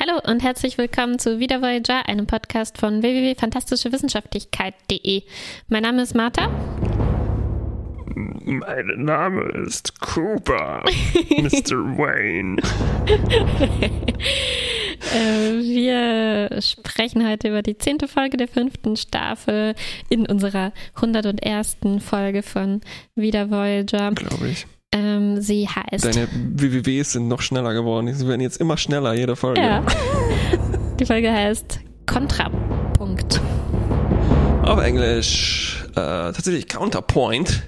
Hallo und herzlich willkommen zu Wieder Voyager, einem Podcast von www.fantastischewissenschaftlichkeit.de. Mein Name ist Martha. Mein Name ist Cooper, Mr. Wayne. Äh, wir sprechen heute über die zehnte Folge der fünften Staffel in unserer 101. Folge von Wieder Voyager. Glaube ich. Ähm, sie heißt. Deine WWWs sind noch schneller geworden. Sie werden jetzt immer schneller, jede Folge. Ja. Die Folge heißt Kontrapunkt. Auf Englisch äh, tatsächlich Counterpoint,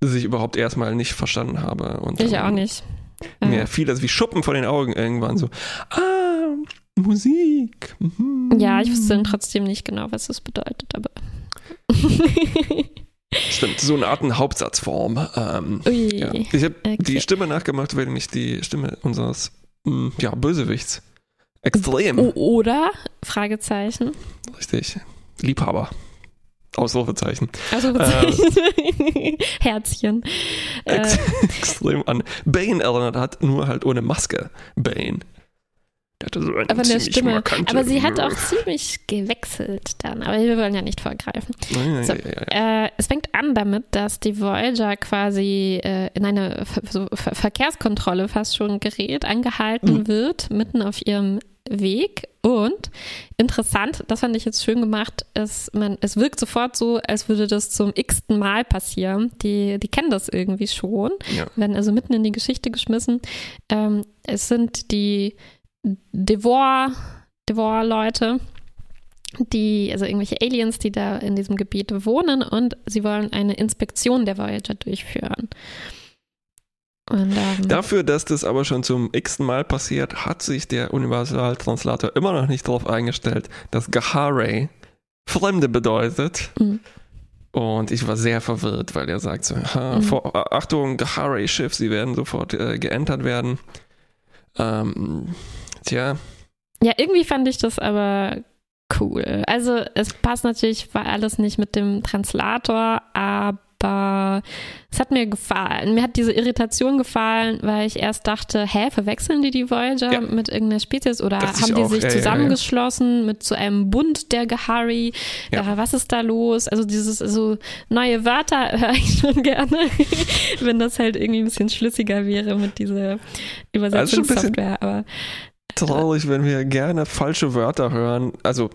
das ich überhaupt erstmal nicht verstanden habe. Und Ich auch nicht. Mir Äh, fiel das wie Schuppen von den Augen irgendwann so. Ah, Musik. Mhm. ja, ich wusste dann trotzdem nicht genau, was das bedeutet, aber. Stimmt, so eine Art Hauptsatzform. Ähm, ja. Ich habe Okay. die Stimme nachgemacht, weil mich die Stimme unseres mh, ja, Bösewichts extrem, oder? Fragezeichen. richtig, Liebhaber. Ausrufezeichen. Herzchen. Äh, Ex extrem an Bane erinnert hat, nur halt ohne Maske. Bane. Hatte so eine aber ziemlich Stimme. Aber sie hat auch ziemlich gewechselt dann. Aber wir wollen ja nicht vorgreifen. Ja, So, ja, ja. Äh, es fängt an damit, dass die Voyager quasi äh, in eine Ver so Ver Verkehrskontrolle fast schon gerät, angehalten Mhm. wird, mitten auf ihrem Weg. Und interessant, das fand ich jetzt schön gemacht, ist, man, es wirkt sofort so, als würde das zum x-ten Mal passieren. Die, die kennen das irgendwie schon, ja. werden also mitten in die Geschichte geschmissen. Ähm, es sind die Devor, Devor-Leute, die, also irgendwelche Aliens, die da in diesem Gebiet wohnen und sie wollen eine Inspektion der Voyager durchführen. Und, ähm, Dafür, dass das aber schon zum x-ten Mal passiert, hat sich der Universaltranslator immer noch nicht darauf eingestellt, dass Gahare Fremde bedeutet. Mhm. Und ich war sehr verwirrt, weil er sagt so, Mhm. vor, Achtung, Gahare-Schiff, sie werden sofort äh, geentert werden. Ähm, tja, ja, irgendwie fand ich das aber cool. Also es passt natürlich, war alles nicht mit dem Translator, aber es hat mir gefallen. Mir hat diese Irritation gefallen, weil ich erst dachte, hä, verwechseln die die Voyager Ja. mit irgendeiner Spezies oder Dachte ich haben die auch. sich Ja, ja, ja. zusammengeschlossen mit so einem Bund der Gehari? Ja. Ja. was ist da los? Also dieses so neue Wörter höre ich schon gerne, wenn das halt irgendwie ein bisschen schlüssiger wäre mit dieser Also Übersetzungssoftware. Aber traurig, wenn wir gerne falsche Wörter hören. Also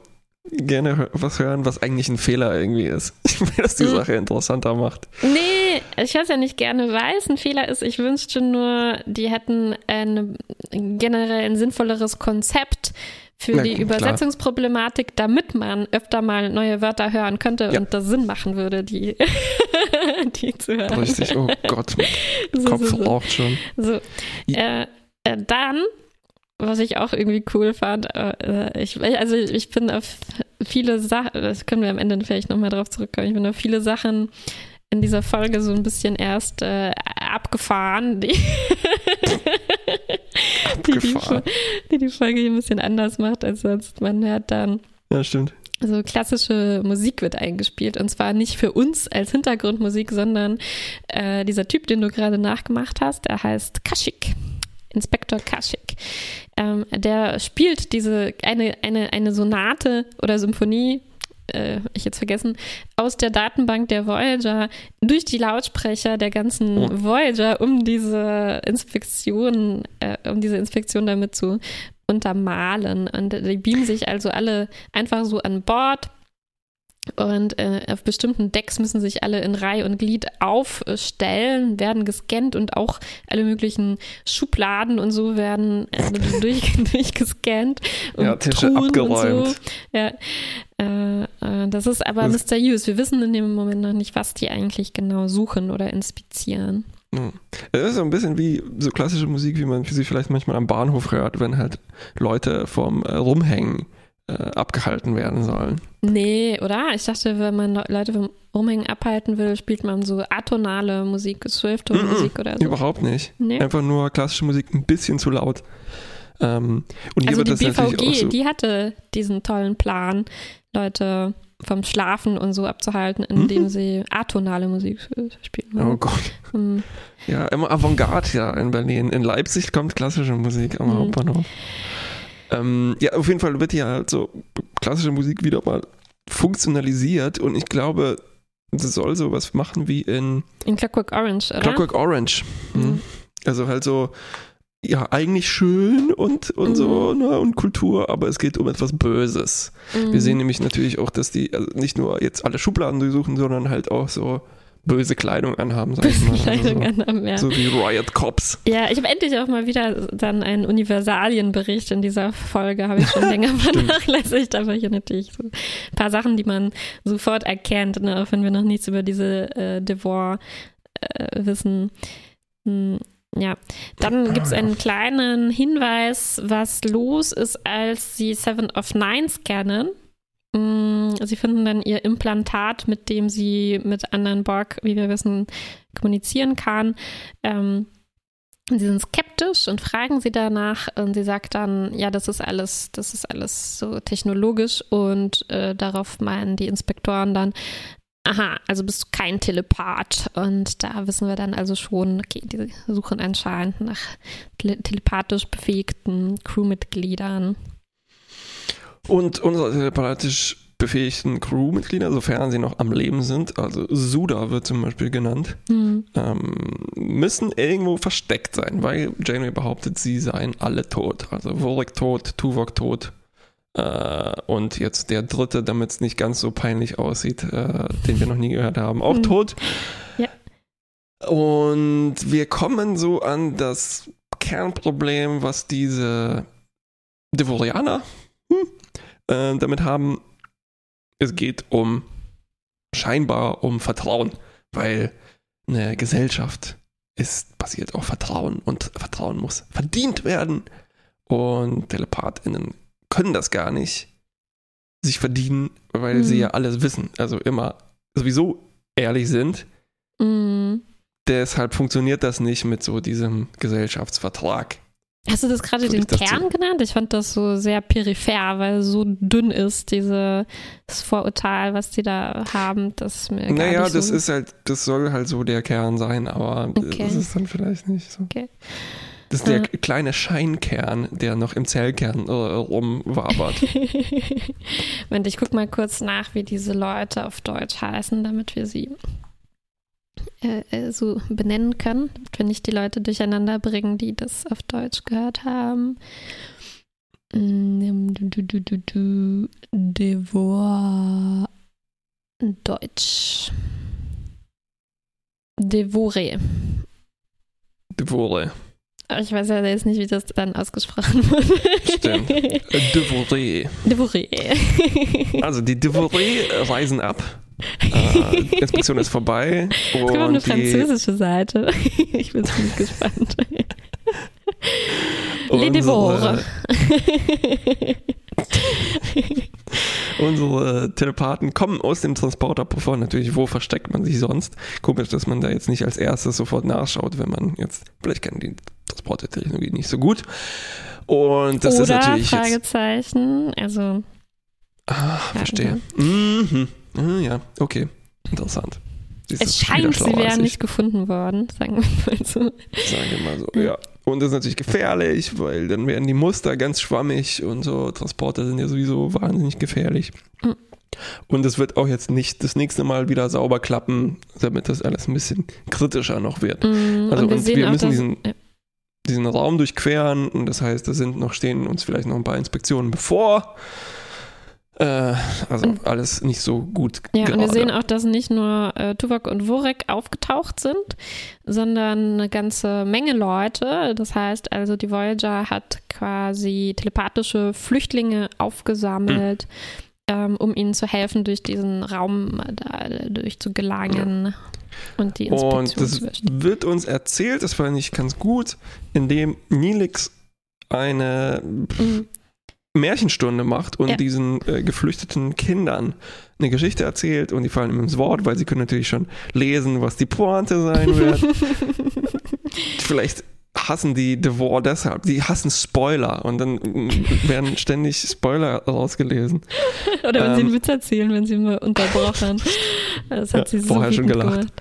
gerne was hören, was eigentlich ein Fehler irgendwie ist. Weil das die Mhm. Sache interessanter macht. Nee, ich höre es ja nicht gerne, weil es ein Fehler ist. Ich wünschte nur, die hätten ein, generell ein sinnvolleres Konzept für Na, die klar. Übersetzungsproblematik, damit man öfter mal neue Wörter hören könnte Ja. und das Sinn machen würde, die, die zu hören. Richtig, oh Gott, mein So, Kopf so, so. raucht schon. So, äh, äh, dann, was ich auch irgendwie cool fand, äh, ich, also ich bin auf viele Sachen, das können wir am Ende vielleicht nochmal drauf zurückkommen, ich bin auf viele Sachen in dieser Folge so ein bisschen erst äh, abgefahren, die, die, die, Abgefahren. die die Folge hier ein bisschen anders macht als sonst. Man hört dann Ja, stimmt. so klassische Musik wird eingespielt und zwar nicht für uns als Hintergrundmusik, sondern äh, dieser Typ, den du gerade nachgemacht hast, der heißt Kaschik. Inspektor Kaschik. Ähm, der spielt diese eine, eine, eine Sonate oder Symphonie, äh, ich jetzt vergessen, aus der Datenbank der Voyager durch die Lautsprecher der ganzen Oh. Voyager, um diese Inspektion, äh, um diese Inspektion damit zu untermalen. Und die beamen sich also alle einfach so an Bord. Und äh, auf bestimmten Decks müssen sich alle in Reihe und Glied aufstellen, werden gescannt und auch alle möglichen Schubladen und so werden äh, durch, durchgescannt. Und Ja, Tische Truhen abgeräumt. Und so. Ja, äh, äh, das ist aber Das- mysteriös. Wir wissen in dem Moment noch nicht, was die eigentlich genau suchen oder inspizieren. Es ist so ein bisschen wie so klassische Musik, wie man sie vielleicht manchmal am Bahnhof hört, wenn halt Leute vom äh, Rumhängen abgehalten werden sollen. Nee, oder? Ich dachte, wenn man Le- Leute vom Rumhängen abhalten will, spielt man so atonale Musik, Zwölftonmusik oder so. Überhaupt nicht. Nee. Einfach nur klassische Musik ein bisschen zu laut. Ähm, und Also die BVG, so. die hatte diesen tollen Plan, Leute vom Schlafen und so abzuhalten, indem Mhm. sie atonale Musik äh, spielen. Oh Gott. Hm. Ja, immer Avantgarde ja in Berlin. In Leipzig kommt klassische Musik am Mhm. Hauptbahnhof. Ähm, ja, auf jeden Fall wird ja halt so klassische Musik wieder mal funktionalisiert und ich glaube, das soll sowas machen wie in In Clockwork Orange, oder? Clockwork Orange. Mhm. Mhm. Also halt so, ja, eigentlich schön und, und so, Mhm. ne, und Kultur, aber es geht um etwas Böses. Mhm. Wir sehen nämlich natürlich auch, dass die also nicht nur jetzt alle Schubladen durchsuchen, sondern halt auch so böse Kleidung anhaben, sag ich mal. Also Kleidung so, anhaben, ja. so wie Riot Cops. Ja, ich habe endlich auch mal wieder dann einen Universalienbericht in dieser Folge, habe ich schon länger vernachlässigt, aber hier natürlich so ein paar Sachen, die man sofort erkennt, ne, auch wenn wir noch nichts über diese äh, Devor äh, wissen. Hm, ja, dann gibt es einen kleinen Hinweis, was los ist, als sie Seven of Nine scannen. Mm, Sie finden dann ihr Implantat, mit dem sie mit anderen Borg, wie wir wissen, kommunizieren kann. Ähm, sie sind skeptisch und fragen sie danach und sie sagt dann, ja, das ist alles, das ist alles so technologisch und äh, darauf meinen die Inspektoren dann, aha, also bist du kein Telepath und da wissen wir dann also schon, okay, die suchen anscheinend nach tele telepathisch befähigten Crewmitgliedern. Und unsere telepathisch befähigten Crewmitglieder, sofern sie noch am Leben sind, also Suda wird zum Beispiel genannt, Hm. ähm, müssen irgendwo versteckt sein, weil Janeway behauptet, sie seien alle tot. Also Vorik tot, Tuvok tot äh, und jetzt der dritte, damit es nicht ganz so peinlich aussieht, äh, den wir noch nie gehört haben, auch Hm. tot. Ja. Und wir kommen so an das Kernproblem, was diese Devorianer hm, äh, damit haben. Es geht um scheinbar um Vertrauen, weil eine Gesellschaft ist basiert auf Vertrauen und Vertrauen muss verdient werden und TelepathInnen können das gar nicht sich verdienen, weil Mhm. sie ja alles wissen, also immer sowieso ehrlich sind. Mhm. Deshalb funktioniert das nicht mit so diesem Gesellschaftsvertrag. Hast du das gerade den Kern so- genannt? Ich fand das so sehr peripher, weil so dünn ist, dieses Vorurteil, was die da haben, das mir gar Naja, nicht das so ist halt, das soll halt so der Kern sein, aber Okay. das ist dann vielleicht nicht so. Okay. Das ist der Äh. kleine Scheinkern, der noch im Zellkern äh, rumwabert. Moment, ich guck mal kurz nach, wie diese Leute auf Deutsch heißen, damit wir sie äh, äh, so benennen können, wir nicht die Leute durcheinander bringen, die das auf Deutsch gehört haben. Mm, Devor Deutsch. Devore. Devore. Ich weiß ja jetzt nicht, wie das dann ausgesprochen wurde. Stimmt. Äh, Devore. Devore. Also die Devore reisen ab. Äh, die Inspektion ist vorbei. Es gibt auch eine französische Seite. Ich bin ziemlich gespannt. Les unsere, Devores. unsere Telepathen kommen aus dem Transporterpuffer. Natürlich, wo versteckt man sich sonst? Komisch, dass man da jetzt nicht als erstes sofort nachschaut, wenn man jetzt, vielleicht kann die Transportertechnologie nicht so gut. Und das Oder ist natürlich. Fragezeichen. Also, Ah, verstehe. Mhm. Ah, Ja, okay. Interessant. Siehst es scheint, sie wären ich. nicht gefunden worden, sagen wir mal so. Sagen wir mal so, ja. Und das ist natürlich gefährlich, weil dann werden die Muster ganz schwammig und so. Transporter sind ja sowieso wahnsinnig gefährlich. Mhm. Und es wird auch jetzt nicht das nächste Mal wieder sauber klappen, damit das alles ein bisschen kritischer noch wird. Mm, Also, und wir und wir müssen diesen- ja. Diesen Raum durchqueren und das heißt, da sind noch, stehen uns vielleicht noch ein paar Inspektionen bevor. Äh, also Und- alles nicht so gut. Ja, und wir gerade. sehen auch, dass nicht nur äh, Tuvok und Vorek aufgetaucht sind, sondern eine ganze Menge Leute. Das heißt also, die Voyager hat quasi telepathische Flüchtlinge aufgesammelt, ähm, um ihnen zu helfen, durch diesen Raum da durchzugelangen und die Inspektion Und das wird uns erzählt, das fand ich ganz gut, indem Nilix eine Mhm. Märchenstunde macht und Ja. diesen äh, geflüchteten Kindern eine Geschichte erzählt und die fallen ihm ins Wort, weil sie können natürlich schon lesen, was die Pointe sein wird. Vielleicht hassen die Devor deshalb, die hassen Spoiler und dann mm, werden ständig Spoiler rausgelesen. Oder wenn sie ähm, einen Witz erzählen, wenn sie mal unterbrochen. Das hat Ja, sie so vorher schon gelacht. gemacht.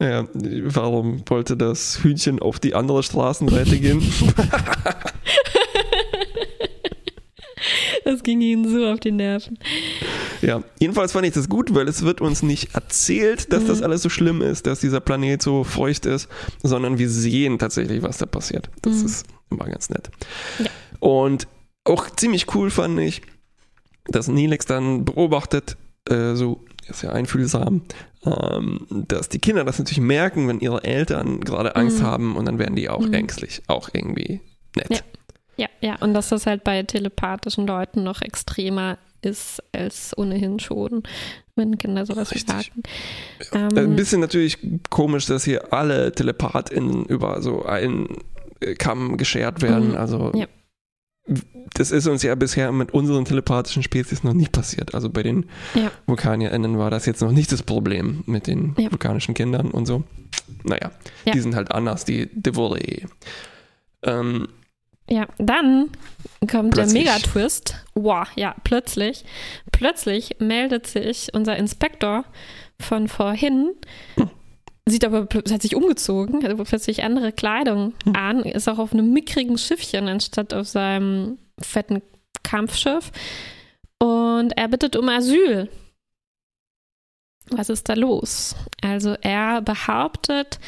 Ja, warum wollte das Hühnchen auf die andere Straßenseite gehen? Das ging ihnen so auf die Nerven. Ja, jedenfalls fand ich das gut, weil es wird uns nicht erzählt, dass Mhm. das alles so schlimm ist, dass dieser Planet so feucht ist, sondern wir sehen tatsächlich, was da passiert. Das Mhm. ist immer ganz nett. Ja. Und auch ziemlich cool fand ich, dass Nilex dann beobachtet, äh, so ist ja einfühlsam, ähm, dass die Kinder das natürlich merken, wenn ihre Eltern gerade Angst Mhm. haben und dann werden die auch Mhm. ängstlich, auch irgendwie nett. Ja. Ja, ja, und dass das halt bei telepathischen Leuten noch extremer ist als ohnehin schon, wenn Kinder sowas Richtig. merken. Äh, Ein Ähm, bisschen natürlich komisch, dass hier alle TelepathInnen über so einen äh, Kamm geschert werden. Mhm. Also Ja. das ist uns ja bisher mit unseren telepathischen Spezies noch nie passiert. Also bei den Ja. VulkanierInnen war das jetzt noch nicht das Problem mit den Ja. vulkanischen Kindern und so. Naja, Ja. die sind halt anders, die Devore. Ähm, Ja, dann kommt Plötzlich. der Megatwist. Wow, ja, plötzlich. Plötzlich meldet sich unser Inspektor von vorhin, sieht aber, hat sich umgezogen, hat plötzlich andere Kleidung an, ist auch auf einem mickrigen Schiffchen anstatt auf seinem fetten Kampfschiff. Und er bittet um Asyl. Was ist da los? Also er behauptet,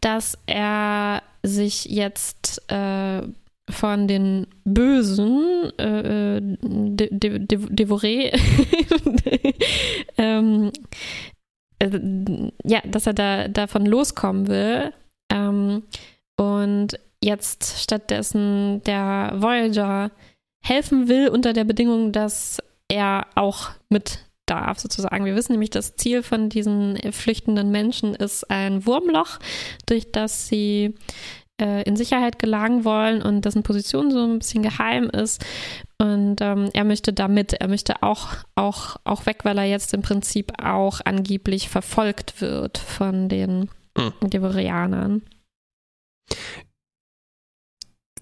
dass er sich jetzt äh, von den Bösen, äh, äh, De De De ähm, äh, ja, dass er da davon loskommen will ähm, und jetzt stattdessen der Voyager helfen will unter der Bedingung, dass er auch mit darf, sozusagen. Wir wissen nämlich, das Ziel von diesen flüchtenden Menschen ist ein Wurmloch, durch das sie äh, in Sicherheit gelangen wollen und dessen Position so ein bisschen geheim ist. Und ähm, er möchte damit, er möchte auch, auch, auch weg, weil er jetzt im Prinzip auch angeblich verfolgt wird von den Hm. Devorianern.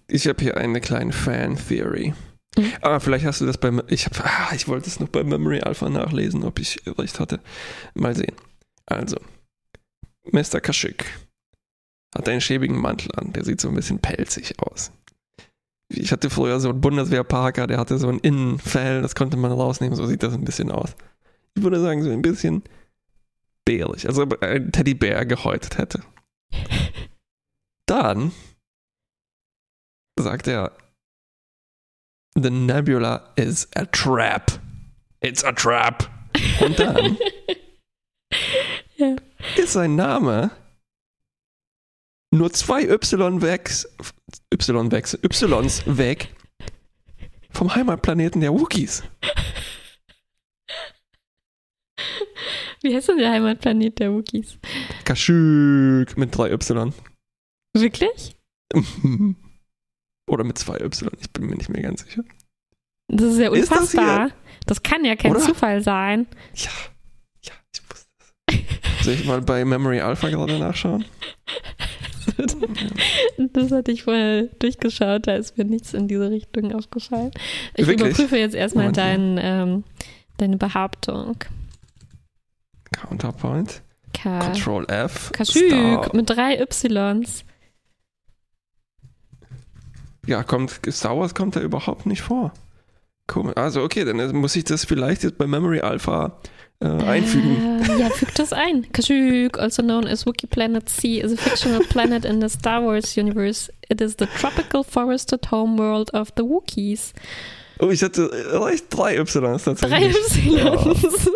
ich habe hier eine kleine Fan-Theory. Mhm. Ah, vielleicht hast du das bei. Ich, hab, ah, ich wollte es noch bei Memory Alpha nachlesen, ob ich recht hatte. Mal sehen. Also, Mr. Kashyyyk hat einen schäbigen Mantel an. Der sieht so ein bisschen pelzig aus. Ich hatte früher so einen Bundeswehrparker, der hatte so ein Innenfell, das konnte man rausnehmen. So sieht das ein bisschen aus. Ich würde sagen, so ein bisschen bärig. Also, ob ein Teddybär gehäutet hätte. Dann sagt er, The Nebula is a trap. It's a trap. Und dann Ja. ist sein Name nur zwei Y weg, Y weg, Ys weg vom Heimatplaneten der Wookies. Wie heißt denn der Heimatplanet der Wookies? Kashyyyk mit drei Y. Wirklich? Oder mit zwei Y, ich bin mir nicht mehr ganz sicher. Das ist ja Ist das unfassbar. Das, kann ja kein Oder? Zufall sein. Ja, ja, ich wusste es. Soll ich mal bei Memory Alpha gerade nachschauen? Das hatte ich vorher durchgeschaut, da ist mir nichts in diese Richtung aufgefallen. Ich Wirklich? überprüfe jetzt erstmal dein, ähm, deine Behauptung. Counterpoint. Ka Control F. Star. mit drei Ys. Ja, kommt, Star Wars kommt da überhaupt nicht vor. Komisch. Also, okay, dann muss ich das vielleicht jetzt bei Memory Alpha äh, einfügen. Äh, ja, füg das ein. Kashyyyk, also known as Wookiee Planet C, is a fictional planet in the Star Wars universe. It is the tropical forested homeworld of the Wookiees. Oh, ich hatte äh, recht, drei Ys tatsächlich. Drei Ys.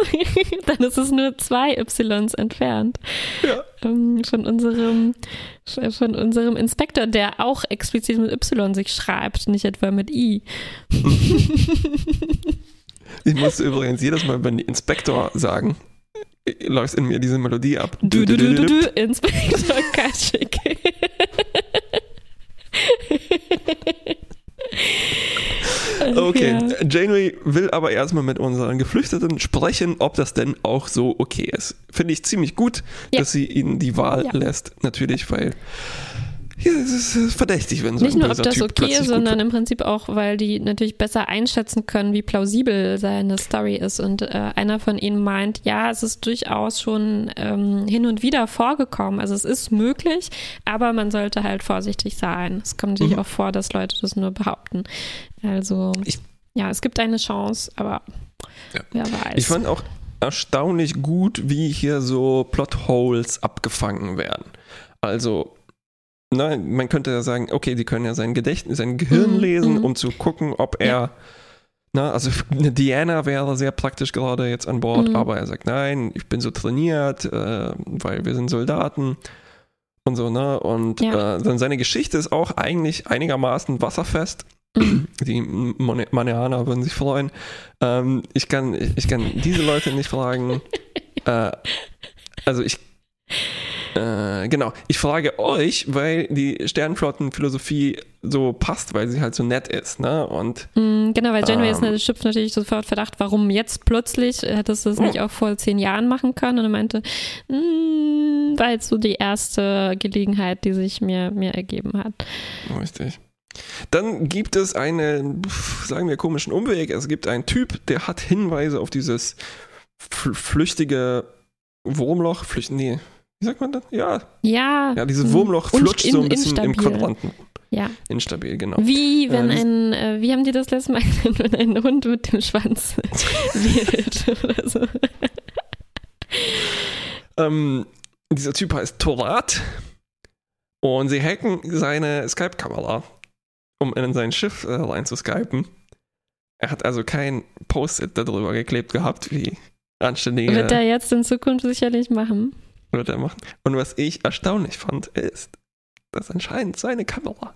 Dann ist es nur zwei Ys entfernt. Ja. Ähm, von unserem von unserem Inspektor, der auch explizit mit Y sich schreibt, nicht etwa mit I. Ich musste übrigens jedes Mal, wenn die Inspektor sagen, läuft in mir diese Melodie ab. Du, du, du, du, du, Inspektor Kaschik. Okay, Ja. Janeway will aber erstmal mit unseren Geflüchteten sprechen, ob das denn auch so okay ist. Finde ich ziemlich gut, Ja. dass sie ihnen die Wahl Ja. lässt, natürlich, weil ja, es ist verdächtig, wenn so Nicht ein nur, ob das typ okay ist, sondern im Prinzip auch, weil die natürlich besser einschätzen können, wie plausibel seine Story ist. Und äh, einer von ihnen meint, ja, es ist durchaus schon ähm, hin und wieder vorgekommen. Also es ist möglich, aber man sollte halt vorsichtig sein. Es kommt natürlich Mhm. auch vor, dass Leute das nur behaupten. Also Ich ja, es gibt eine Chance, aber Ja. wer weiß. Ich fand auch erstaunlich gut, wie hier so Plotholes abgefangen werden. Also, na, man könnte ja sagen, okay, die können ja sein Gedächtnis, sein Gehirn Mhm, lesen, mhm. um zu gucken, ob er, Ja. na, also eine Diana wäre sehr praktisch gerade jetzt an Bord, Mhm. aber er sagt, nein, ich bin so trainiert, äh, weil wir sind Soldaten und so, ne? Und Ja. äh, dann seine Geschichte ist auch eigentlich einigermaßen wasserfest. Mhm. Die Maneaner würden sich freuen. Ähm, ich, kann, ich kann diese Leute nicht fragen. äh, also ich. Äh, genau, ich frage euch, weil die Sternenflottenphilosophie so passt, weil sie halt so nett ist, ne? Und Mm, Genau, weil Janeway ist Ähm. schöpft natürlich sofort Verdacht, warum jetzt plötzlich, hättest du das nicht auch vor zehn Jahren machen können? Und er meinte, mm, war jetzt so die erste Gelegenheit, die sich mir, mir ergeben hat. Richtig. Dann gibt es einen, sagen wir, komischen Umweg. Es gibt einen Typ, der hat Hinweise auf dieses fl flüchtige Wurmloch. Flücht, nee, wie sagt man das? Ja, Ja, ja dieses mm, Wurmloch flutscht so ein in- bisschen im instabil. Quadranten. Ja, Instabil, genau. wie wenn Äh, ein, äh, wie haben die das letzte Mal genannt, wenn ein Hund mit dem Schwanz wedelt oder so. Ähm, dieser Typ heißt Torat und sie hacken seine Skype-Kamera, um in sein Schiff äh, rein zu skypen. Er hat also kein Post-it darüber geklebt gehabt, wie anständige Wird er jetzt in Zukunft sicherlich machen. Wird er machen. Und was ich erstaunlich fand, ist, dass anscheinend seine Kamera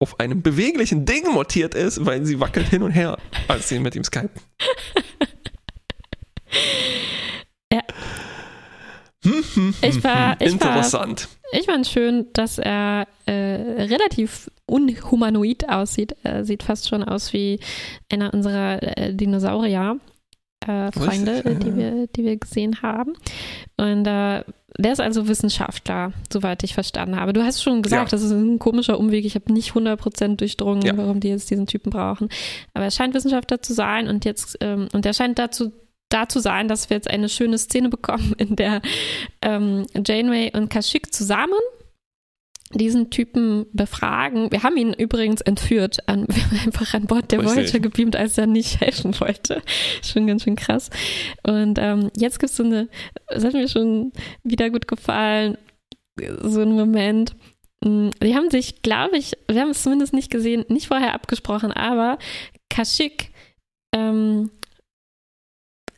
auf einem beweglichen Ding montiert ist, weil sie wackelt hin und her, als sie mit ihm skypen. Ja. Hm, hm, Ich hm, war- hm. ich war- Interessant. Ich fand schön, dass er äh, relativ unhumanoid aussieht. Er sieht fast schon aus wie einer unserer äh, Dinosaurier. Äh, Freunde, Richtig, ja. die, wir, die wir gesehen haben. Und äh, der ist also Wissenschaftler, soweit ich verstanden habe. Du hast schon gesagt, Ja. das ist ein komischer Umweg. Ich habe nicht 100% durchdrungen, Ja. warum die jetzt diesen Typen brauchen. Aber er scheint Wissenschaftler zu sein und jetzt, ähm, und er scheint dazu da zu sein, dass wir jetzt eine schöne Szene bekommen, in der ähm, Janeway und Kashyyyk zusammen diesen Typen befragen. Wir haben ihn übrigens entführt, an, wir haben einfach an Bord der Richtig. Voyager gebeamt, als er nicht helfen wollte. Schon ganz schön krass. Und ähm, jetzt gibt es so eine, das hat mir schon wieder gut gefallen, so ein Moment. mh, Die haben sich, glaube ich, wir haben es zumindest nicht gesehen, nicht vorher abgesprochen, aber Kashyyyk ähm,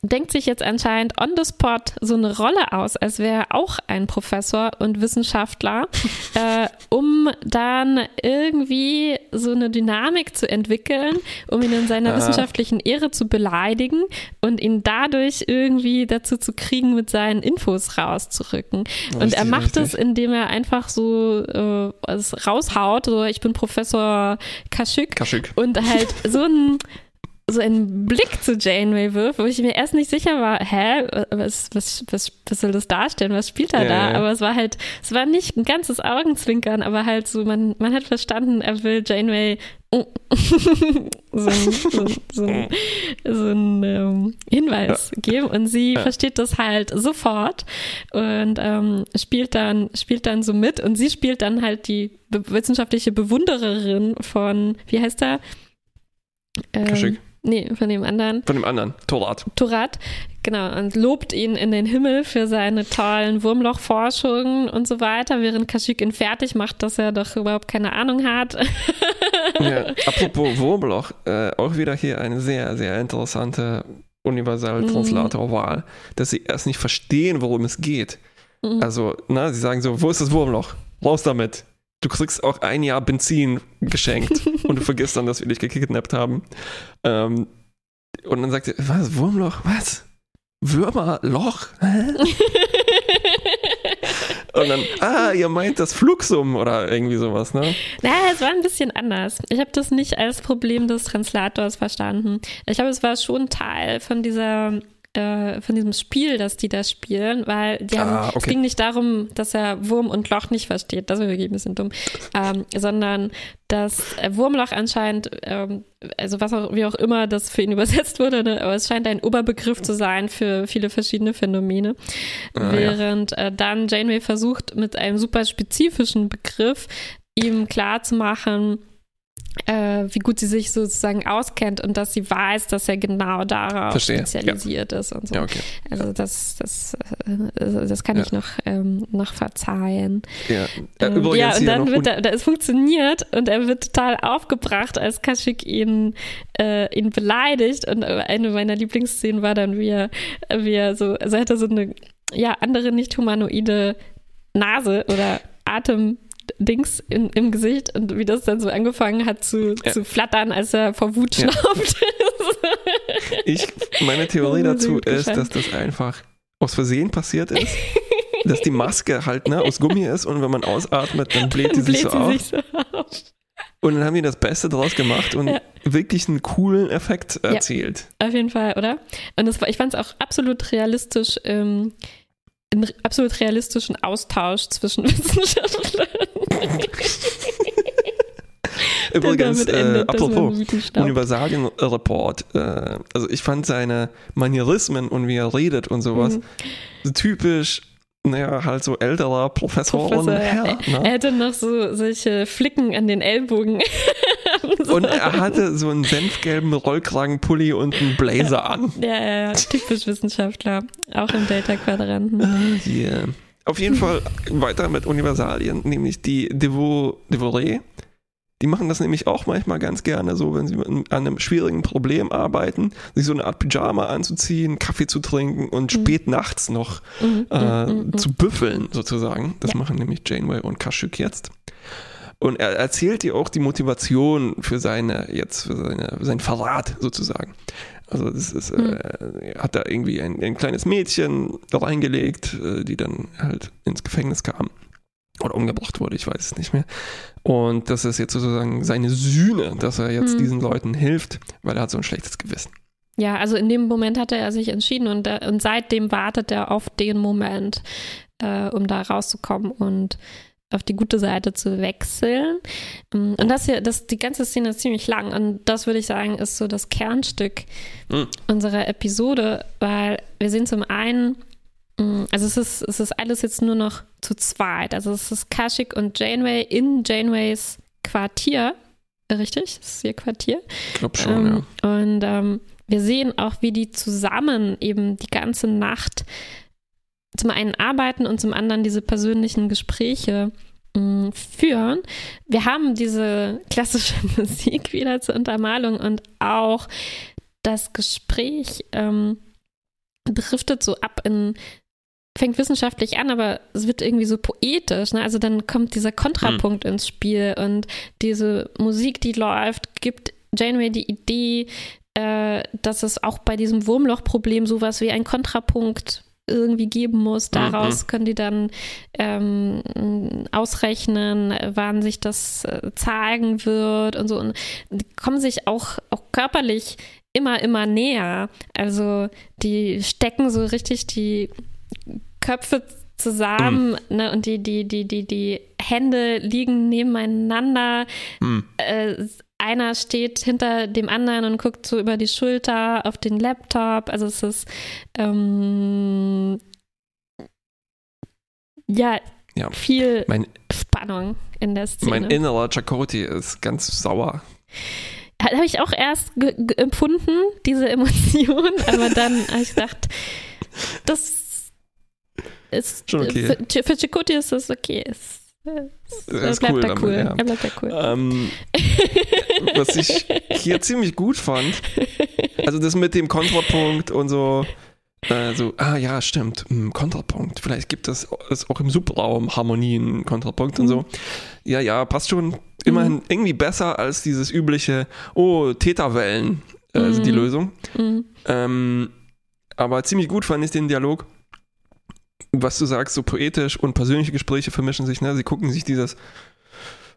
denkt sich jetzt anscheinend on the spot so eine Rolle aus, als wäre er auch ein Professor und Wissenschaftler, äh, um dann irgendwie so eine Dynamik zu entwickeln, um ihn in seiner Ah. wissenschaftlichen Ehre zu beleidigen und ihn dadurch irgendwie dazu zu kriegen, mit seinen Infos rauszurücken. und er Richtig, macht es, richtig. indem er einfach so äh, es raushaut, so ich bin Professor Kashyyyk Kashyyyk. und halt so ein so einen Blick zu Janeway wirft, wo ich mir erst nicht sicher war, hä, was, was, was, was soll das darstellen, was spielt er Ja, da? ja. Aber es war halt, es war nicht ein ganzes Augenzwinkern, aber halt so, man, man hat verstanden, er will Janeway so ein, so, so ein, so ein ähm, Hinweis geben und sie Ja. versteht das halt sofort und ähm, spielt dann spielt dann so mit und sie spielt dann halt die be wissenschaftliche Bewundererin von wie heißt er ähm. Nee von dem anderen Von dem anderen, Torat. Turat genau und lobt ihn in den Himmel für seine tollen Wurmlochforschungen und so weiter während Kashyyyk ihn fertig macht dass er doch überhaupt keine Ahnung hat Ja, apropos Wurmloch, äh, auch wieder hier eine sehr, sehr interessante Universal-Translator-Wahl, dass sie erst nicht verstehen, worum es geht. Mhm. Also, na, sie sagen so, wo ist das Wurmloch? Raus damit. Du kriegst auch ein Jahr Benzin geschenkt und du vergisst dann, dass wir dich gekidnappt haben. Ähm, und dann sagt er, was, Wurmloch? Was? Würmerloch? Hä? Und dann, ah, ihr meint das Flugsum oder irgendwie sowas, ne? Naja, es war ein bisschen anders. Ich habe das nicht als Problem des Translators verstanden. Ich glaube, es war schon Teil von dieser äh, von diesem Spiel, das die da spielen, weil die haben, Ah, es okay. ging nicht darum, dass er Wurm und Loch nicht versteht, das wäre wirklich ein bisschen dumm, ähm, sondern dass äh, Wurmloch anscheinend, ähm, also was auch, wie auch immer das für ihn übersetzt wurde, ne, aber es scheint ein Oberbegriff zu sein für viele verschiedene Phänomene, Ah, ja. während äh, dann Janeway versucht mit einem super spezifischen Begriff ihm klarzumachen, äh, wie gut sie sich sozusagen auskennt und dass sie weiß, dass er genau darauf Verstehe, spezialisiert ist und so. Ja, okay. Also das, das, äh, das kann Ja. ich noch, ähm, noch verzeihen. Ja, äh, Ähm, übrigens ja, und dann wird er, es funktioniert und er wird total aufgebracht, als Kashyyyk ihn, äh, ihn beleidigt. Und eine meiner Lieblingsszenen war dann, wie er, wie er so, also er hatte so eine ja, andere nicht humanoide Nase oder Atemdings in, im Gesicht und wie das dann so angefangen hat zu, Ja. zu flattern, als er vor Wut Ja. schnauft. ich, meine Theorie dazu ist, dass das einfach aus Versehen passiert ist. dass die Maske halt ne, aus Gummi ist und wenn man ausatmet, dann bläht die sich so auf. sie sich so. Und dann haben die das Beste draus gemacht und Ja. wirklich einen coolen Effekt erzielt. Auf jeden Fall, oder? Und das war, ich fand es auch absolut realistisch, ähm, einen absolut realistischen Austausch zwischen Wissenschaftlern. Übrigens, äh, apropos. Universalien-Report, äh, also ich fand seine Manierismen und wie er redet und sowas Mhm. typisch, naja, halt so älterer Professor, Professor, und Herr. Er Ne? hatte noch so solche Flicken an den Ellbogen. Und er hatte so einen senfgelben Rollkragenpulli und einen Blazer an. ja, ja, ja, typisch Wissenschaftler, auch im Delta-Quadranten. Ah, yeah. Auf jeden Fall weiter mit Universalien, nämlich die Devo. Die machen das nämlich auch manchmal ganz gerne so, wenn sie an einem schwierigen Problem arbeiten, sich so eine Art Pyjama anzuziehen, Kaffee zu trinken und Mhm. spät nachts noch Mhm, äh, mhm, mhm. zu büffeln sozusagen. Das Ja. machen nämlich Janeway und Kashyyyk jetzt. Und er erzählt ihr auch die Motivation für seine, jetzt für seine, sein Verrat sozusagen. Also das ist, Hm. äh, er hat da irgendwie ein, ein kleines Mädchen reingelegt, äh, die dann halt ins Gefängnis kam. Oder umgebracht wurde, ich weiß es nicht mehr. Und das ist jetzt sozusagen seine Sühne, dass er jetzt Hm. diesen Leuten hilft, weil er hat so ein schlechtes Gewissen. Ja, also in dem Moment hatte er sich entschieden und, äh, und seitdem wartet er auf den Moment, äh, um da rauszukommen und auf die gute Seite zu wechseln. Mm, Und das hier, das, die ganze Szene ist ziemlich lang und das würde ich sagen, ist so das Kernstück Mhm. unserer Episode, weil wir sehen zum einen, mm, also es ist, es ist alles jetzt nur noch zu zweit. Also es ist Kashyyyk und Janeway in Janeways Quartier. Richtig? Das ist ihr Quartier. Ich glaube schon, ja. Ähm, Und ähm, wir sehen auch, wie die zusammen eben die ganze Nacht zum einen arbeiten und zum anderen diese persönlichen Gespräche mh, führen. Wir haben diese klassische Musik wieder zur Untermalung und auch das Gespräch ähm, driftet so ab in fängt wissenschaftlich an, aber es wird irgendwie so poetisch. Ne? Also dann kommt dieser Kontrapunkt ins Spiel und diese Musik, die läuft, gibt Janeway die Idee, äh, dass es auch bei diesem Wurmloch-Problem sowas wie einen Kontrapunkt irgendwie geben muss. Daraus können die dann ähm, ausrechnen, wann sich das äh, zeigen wird und so. Und die kommen sich auch, auch körperlich immer, immer näher. Also die stecken so richtig die Köpfe zusammen ne, und die, die, die, die, die Hände liegen nebeneinander. Hm. Äh, einer steht hinter dem anderen und guckt so über die Schulter auf den Laptop. Also es ist ähm, ja, Ja. viel Mein, Spannung in der Szene. mein innerer Chakoti ist ganz sauer. Habe ich auch erst empfunden, diese Emotion, aber dann habe ich gedacht, das ist Schon okay. für, für Chakoti ist das okay. Das er ist bleibt cool da damit, cool. ja. Er bleibt da cool. Ähm, was ich hier ziemlich gut fand, also das mit dem Kontrapunkt und so, äh, so, ah ja, stimmt, hm, Kontrapunkt. Vielleicht gibt es es auch im Subraum Harmonien, Kontrapunkt und so. Ja, ja, passt schon. Immerhin irgendwie besser als dieses übliche, oh, Täterwellen, äh, also die Mhm. Lösung. Mhm. Ähm, aber ziemlich gut fand ich den Dialog. Was du sagst, so poetisch und persönliche Gespräche vermischen sich. Ne? Sie gucken sich dieses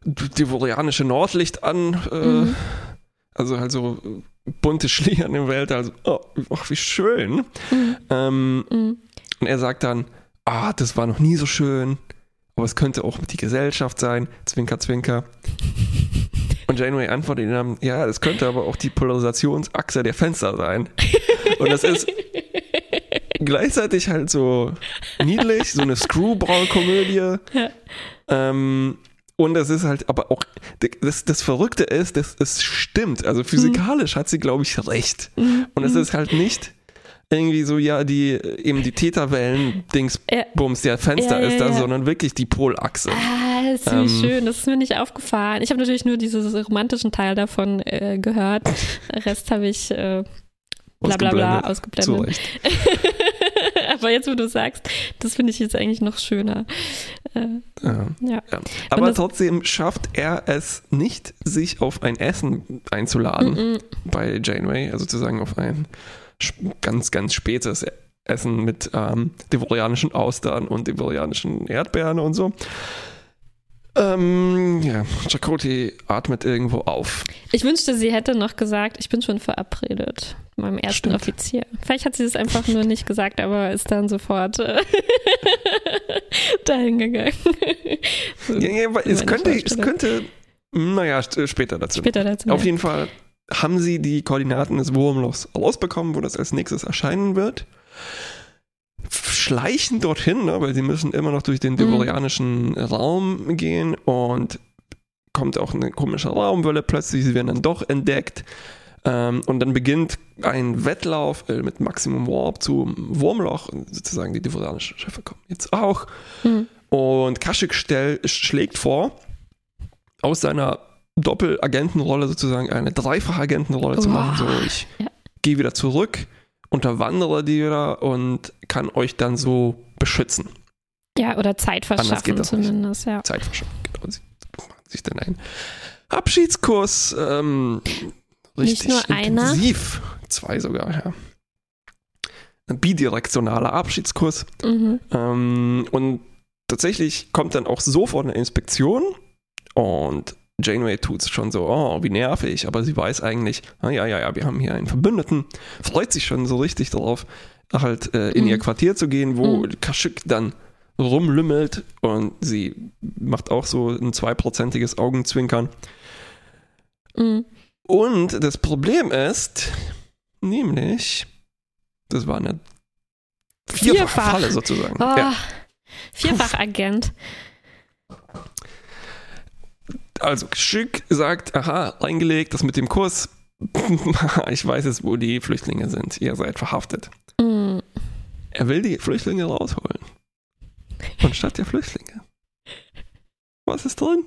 devorianische Nordlicht an. Äh, Mhm. Also halt so bunte Schlieren im Welt. Also, oh, ach, wie schön. Mhm. Ähm, Mhm. und er sagt dann, ah, das war noch nie so schön. Aber es könnte auch die Gesellschaft sein. Zwinker, zwinker. Und Janeway antwortet ihm ja, das könnte aber auch die Polarisationsachse der Fenster sein. Und das ist gleichzeitig halt so niedlich, so eine Screwball-Komödie. Ja. Ähm, Und das ist halt aber auch, das, das Verrückte ist, dass es stimmt. Also physikalisch hat sie, glaube ich, recht. Mhm. Und es ist halt nicht irgendwie so, ja, die, eben die Täterwellen-Dings, Ja. Der Fenster Ja, ist da, sondern wirklich die Polachse. Ah, das ist Ähm. schön. Das ist mir nicht aufgefallen. Ich habe natürlich nur diesen romantischen Teil davon äh, gehört. Rest habe ich äh, bla bla bla Ausgeblendet. Aber jetzt, wo du sagst, das finde ich jetzt eigentlich noch schöner. Äh, Ja. ja. Ja. Aber trotzdem schafft er es nicht, sich auf ein Essen einzuladen Mm-mm. bei Janeway, also sozusagen auf ein ganz, ganz spätes Essen mit ähm, devorianischen Austern und devorianischen Erdbeeren und so. Ähm, ja, Chakoti atmet irgendwo auf. Ich wünschte, sie hätte noch gesagt, ich bin schon verabredet meinem ersten Stimmt. Offizier. Vielleicht hat sie es einfach nur nicht gesagt, aber ist dann sofort äh, dahin gegangen. So, Ja, ja, es könnte, es könnte, naja, st- später dazu. Später dazu. Auf mehr. jeden Fall haben sie die Koordinaten des Wurmlochs rausbekommen, wo das als nächstes erscheinen wird. Schleichen dorthin, ne, weil sie müssen immer noch durch den devorianischen Raum gehen und kommt auch eine komische Raumwelle plötzlich, sie werden dann doch entdeckt. Ähm, und dann beginnt ein Wettlauf äh, mit Maximum Warp zum Wurmloch. Sozusagen die devorianischen Schiffe kommen jetzt auch. Hm. Und stell, schlägt vor, aus seiner Doppelagentenrolle sozusagen eine Dreifachagentenrolle zu machen. So, ich Ja. gehe wieder zurück, unterwandere die wieder und kann euch dann so beschützen. Ja, oder Zeit verschaffen zumindest, ja. Zeit verschaffen. Genau. Sie machen sich dann einen Abschiedskurs ähm, Nicht richtig nur einer? intensiv. Zwei sogar, ja. Ein bidirektionaler Abschiedskurs. Mhm. Ähm, und tatsächlich kommt dann auch sofort eine Inspektion und Janeway tut es schon so, oh, wie nervig, aber sie weiß eigentlich, ah, ja, ja, ja, wir haben hier einen Verbündeten, freut sich schon so richtig darauf, halt äh, in Mhm. ihr Quartier zu gehen, wo Mhm. Kashyyyk dann rumlümmelt und sie macht auch so ein zweiprozentiges Augenzwinkern. Mhm. Und das Problem ist, nämlich, das war eine vierfache Vierfach. Falle sozusagen. Oh, Ja. Vierfachagent. Also Schick sagt, aha, reingelegt, das mit dem Kurs. ich weiß jetzt, wo die Flüchtlinge sind. Ihr seid verhaftet. Mhm. Er will die Flüchtlinge rausholen. Und statt der Flüchtlinge. Was ist drin?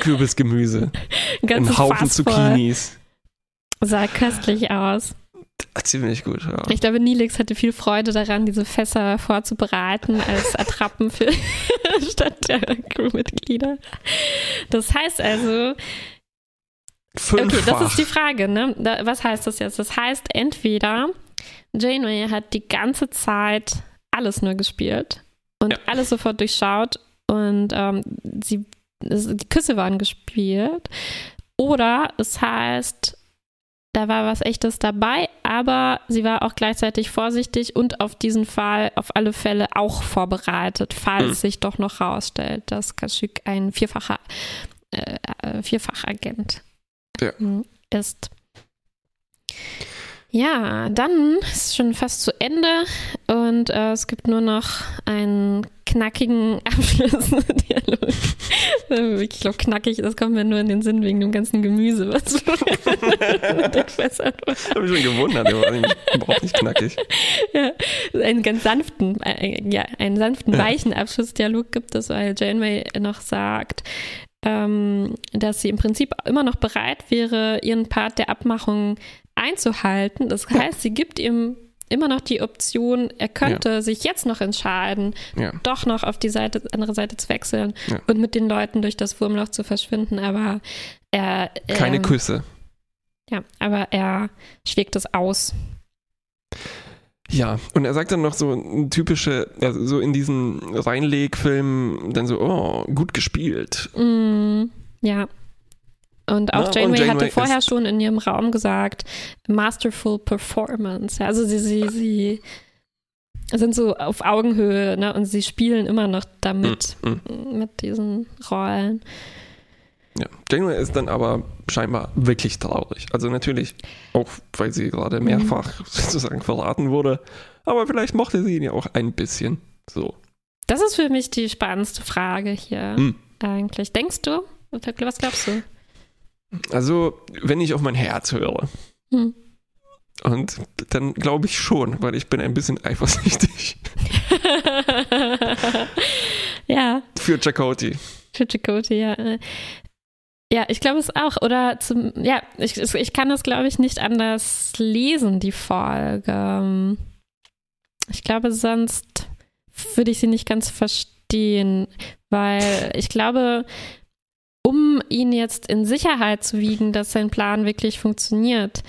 Kürbisgemüse. Ein Haufen. Zucchinis. Sah köstlich aus. Ziemlich gut, ja. Ich glaube, Nilix hatte viel Freude daran, diese Fässer vorzubereiten als Attrappen für statt der Crewmitglieder. Das heißt also, Fünffach. okay, das ist die Frage, ne? Da, was heißt das jetzt? Das heißt, entweder Janeway hat die ganze Zeit alles nur gespielt und Ja. alles sofort durchschaut und ähm, sie, die Küsse waren gespielt. Oder es heißt, da war was Echtes dabei, aber sie war auch gleichzeitig vorsichtig und auf diesen Fall auf alle Fälle auch vorbereitet, falls Hm. sich doch noch rausstellt, dass Kashyyyk ein vierfacher äh, äh, Vierfachagent Ja. mm, ist. Ja, dann ist schon fast zu Ende und äh, es gibt nur noch einen knackigen Abschlussdialog. Ich glaube, knackig, das kommt mir nur in den Sinn wegen dem ganzen Gemüse, was weggefässert wurde. Ich habe mich schon gewundert, der war überhaupt nicht knackig. ja, einen ganz sanften, äh, ja, einen sanften, weichen Abschlussdialog gibt es, weil Janeway noch sagt, ähm, dass sie im Prinzip immer noch bereit wäre, ihren Part der Abmachung einzuhalten. Das heißt, sie gibt ihm immer noch die Option, er könnte sich jetzt noch entscheiden, Ja. doch noch auf die Seite, andere Seite zu wechseln Ja. und mit den Leuten durch das Wurmloch zu verschwinden, aber er Keine ähm, Küsse. Ja, aber er schlägt es aus. Ja, und er sagt dann noch so ein typische, also so in diesen Reinlegfilmen dann so, oh, gut gespielt. Mm, ja. Und auch Na, und Janeway, hatte Janeway vorher schon in ihrem Raum gesagt, masterful performance. Ja, Also sie, sie, sie sind so auf Augenhöhe ne? und sie spielen immer noch damit, Mm, mit diesen Rollen. Ja. Janeway ist dann aber scheinbar wirklich traurig. Also natürlich, auch weil sie gerade Mhm. mehrfach sozusagen verraten wurde, aber vielleicht mochte sie ihn ja auch ein bisschen. So. Das ist für mich die spannendste Frage hier Hm. eigentlich. Denkst du, Was glaubst du? Also, wenn ich auf mein Herz höre, hm. und dann glaube ich schon, weil ich bin ein bisschen eifersüchtig. ja. Für Chakoti. Für Chakoti, ja. Ja, ich glaube es auch. Oder zum, ja, ich, ich kann das, glaube ich, nicht anders lesen, die Folge. Ich glaube, sonst würde ich sie nicht ganz verstehen, weil ich glaube, um ihn jetzt in Sicherheit zu wiegen, dass sein Plan wirklich funktioniert,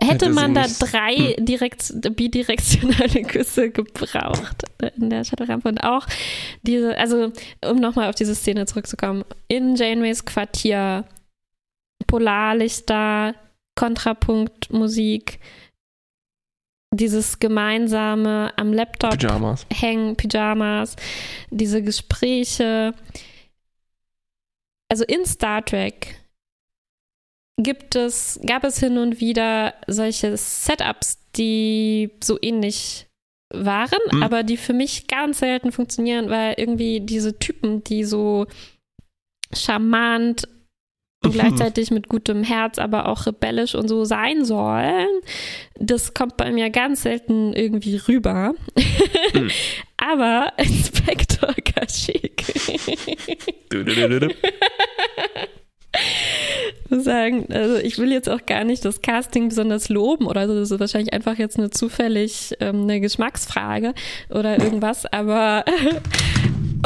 hätte man da drei hm. direkt, bidirektionale Küsse gebraucht in der Shadowrampe und auch diese, also um nochmal auf diese Szene zurückzukommen, in Janeways Quartier, Polarlichter, Kontrapunktmusik, dieses gemeinsame am Laptop Pyjamas. hängen, Pyjamas, diese Gespräche. Also in Star Trek gibt es, gab es hin und wieder solche Setups, die so ähnlich waren, mhm. aber die für mich ganz selten funktionieren, weil irgendwie diese Typen, die so charmant und gleichzeitig mit gutem Herz, aber auch rebellisch und so sein sollen, das kommt bei mir ganz selten irgendwie rüber. Aber Inspektor Kaschik sagen, also ich will jetzt auch gar nicht das Casting besonders loben oder so, das ist wahrscheinlich einfach jetzt eine zufällig ähm, eine Geschmacksfrage oder irgendwas, aber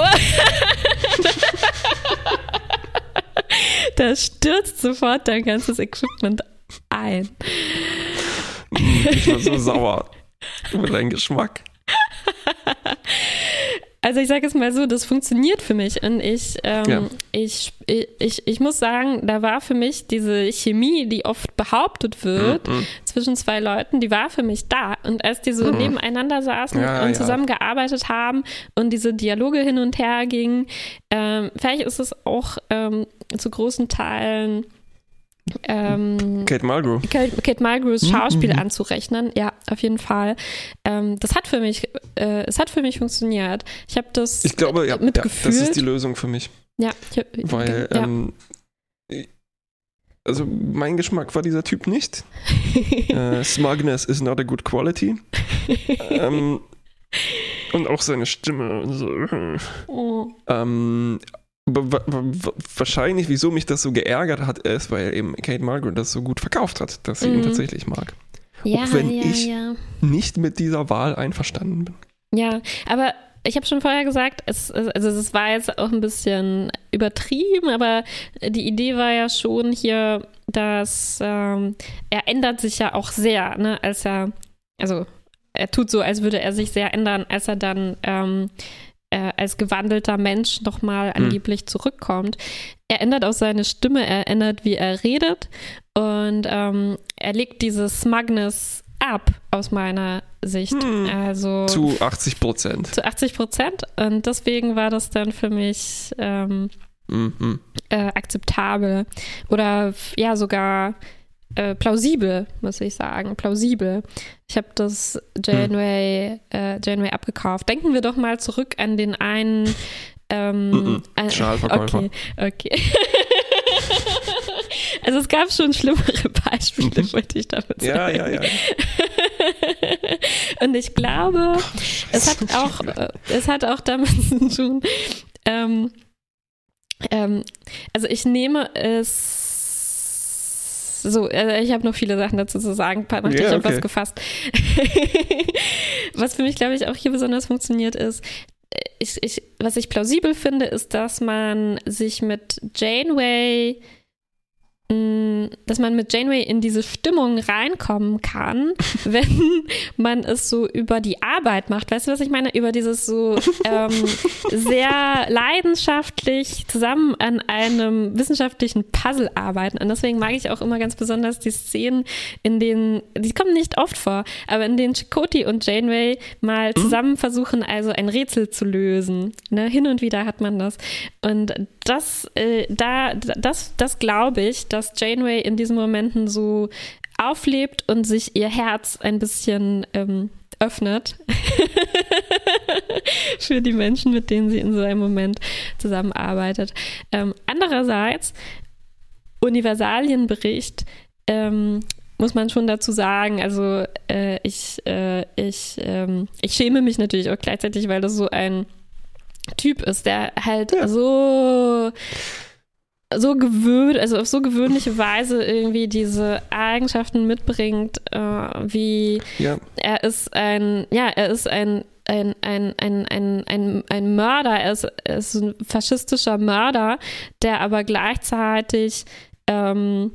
da stürzt sofort dein ganzes Equipment ein. Ich war so sauer über deinen Geschmack. Also ich sage es mal so, das funktioniert für mich und ich, ähm, ja. ich, ich, ich muss sagen, da war für mich diese Chemie, die oft behauptet wird mhm. zwischen zwei Leuten, die war für mich da. Und als die so mhm. nebeneinander saßen ja, und ja. zusammengearbeitet haben und diese Dialoge hin und her gingen, ähm, vielleicht ist es auch ähm, zu großen Teilen ähm, Kate Mulgrew. Kate, Kate Mulgrews mhm, Schauspiel mhm. anzurechnen. Ja, auf jeden Fall. Ähm, das hat für mich, äh, es hat für mich funktioniert. Ich habe das ich glaube, ja, mitgefühlt. Ja, das ist die Lösung für mich. Ja, ich, weil ja. Ähm, also mein Geschmack war dieser Typ nicht. uh, Smugness is not a good quality. ähm, und auch seine Stimme und so. Oh. Ähm, wahrscheinlich, wieso mich das so geärgert hat, ist, weil eben Kate Margaret das so gut verkauft hat, dass sie mhm. ihn tatsächlich mag. Ja, auch wenn ja, ich ja. nicht mit dieser Wahl einverstanden bin. Ja, aber ich habe schon vorher gesagt, es, also es war jetzt auch ein bisschen übertrieben, aber die Idee war ja schon hier, dass ähm, er ändert sich ja auch sehr, ne, als er, also er tut so, als würde er sich sehr ändern, als er dann ähm, äh, als gewandelter Mensch nochmal hm. angeblich mhm. zurückkommt. Er ändert auch seine Stimme, er ändert, wie er redet und ähm, er legt dieses Smugness ab, aus meiner Sicht. Hm. Also zu 80 Prozent. Zu 80 Prozent. Und deswegen war das dann für mich ähm, mhm. äh, akzeptabel. Oder ja, sogar äh, plausibel, muss ich sagen. Plausibel. Ich habe das Janeway, hm. äh, Janeway abgekauft. Denken wir doch mal zurück an den einen ähm, mm -mm. Stahlverkäufer. Okay, okay. also es gab schon schlimmere Beispiele, mhm. wollte ich damit sagen. Ja, ja, ja. Und ich glaube, es hat auch, äh, es hat auch damit zu tun, ähm, ähm, also ich nehme es so, also ich habe noch viele Sachen dazu zu sagen, nachdem yeah, ich okay. was gefasst. was für mich, glaube ich, auch hier besonders funktioniert, ist, ich, ich, was ich plausibel finde, ist, dass man sich mit Janeway dass man mit Janeway in diese Stimmung reinkommen kann, wenn man es so über die Arbeit macht. Weißt du, was ich meine? Über dieses so ähm, sehr leidenschaftlich zusammen an einem wissenschaftlichen Puzzle arbeiten. Und deswegen mag ich auch immer ganz besonders die Szenen, in denen, die kommen nicht oft vor, aber in denen Chakoti und Janeway mal mhm. zusammen versuchen, also ein Rätsel zu lösen. Ne? Hin und wieder hat man das. Und das, äh, da, das, das glaube ich, dass Janeway in diesen Momenten so auflebt und sich ihr Herz ein bisschen ähm, öffnet. für die Menschen, mit denen sie in so einem Moment zusammenarbeitet. Ähm, andererseits, Universalienbericht ähm, muss man schon dazu sagen, also äh, ich, äh, ich, ähm, ich schäme mich natürlich auch gleichzeitig, weil das so ein Typ ist, der halt ja. so so gewöhnt, also auf so gewöhnliche Weise irgendwie diese Eigenschaften mitbringt, äh, wie ja. er ist ein, ja, er ist ein ein, ein, ein, ein, ein, ein Mörder, er ist, er ist ein faschistischer Mörder, der aber gleichzeitig ähm,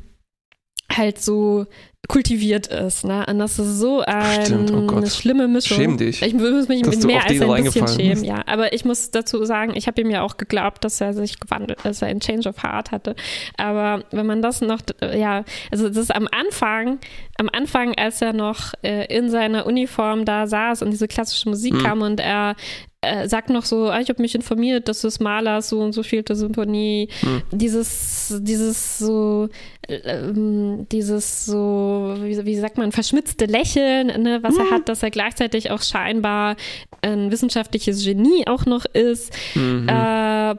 halt so kultiviert ist. Ne? Und das ist so ein, Stimmt, oh eine schlimme Mischung. Schäm dich. Ich muss mich mit mehr als ein bisschen schämen. Ja, aber ich muss dazu sagen, ich habe ihm ja auch geglaubt, dass er sich gewandelt, dass er einen Change of Heart hatte. Aber wenn man das noch, ja, also das ist am Anfang, am Anfang, als er noch äh, in seiner Uniform da saß und diese klassische Musik mhm. kam und er äh, sagt noch so, ah, ich habe mich informiert, dass es Malers so und so vielte Symphonie, hm. dieses, dieses so, ähm, dieses so, wie, wie, sagt man, verschmitzte Lächeln, ne, was hm. er hat, dass er gleichzeitig auch scheinbar ein wissenschaftliches Genie auch noch ist. Mhm. Äh,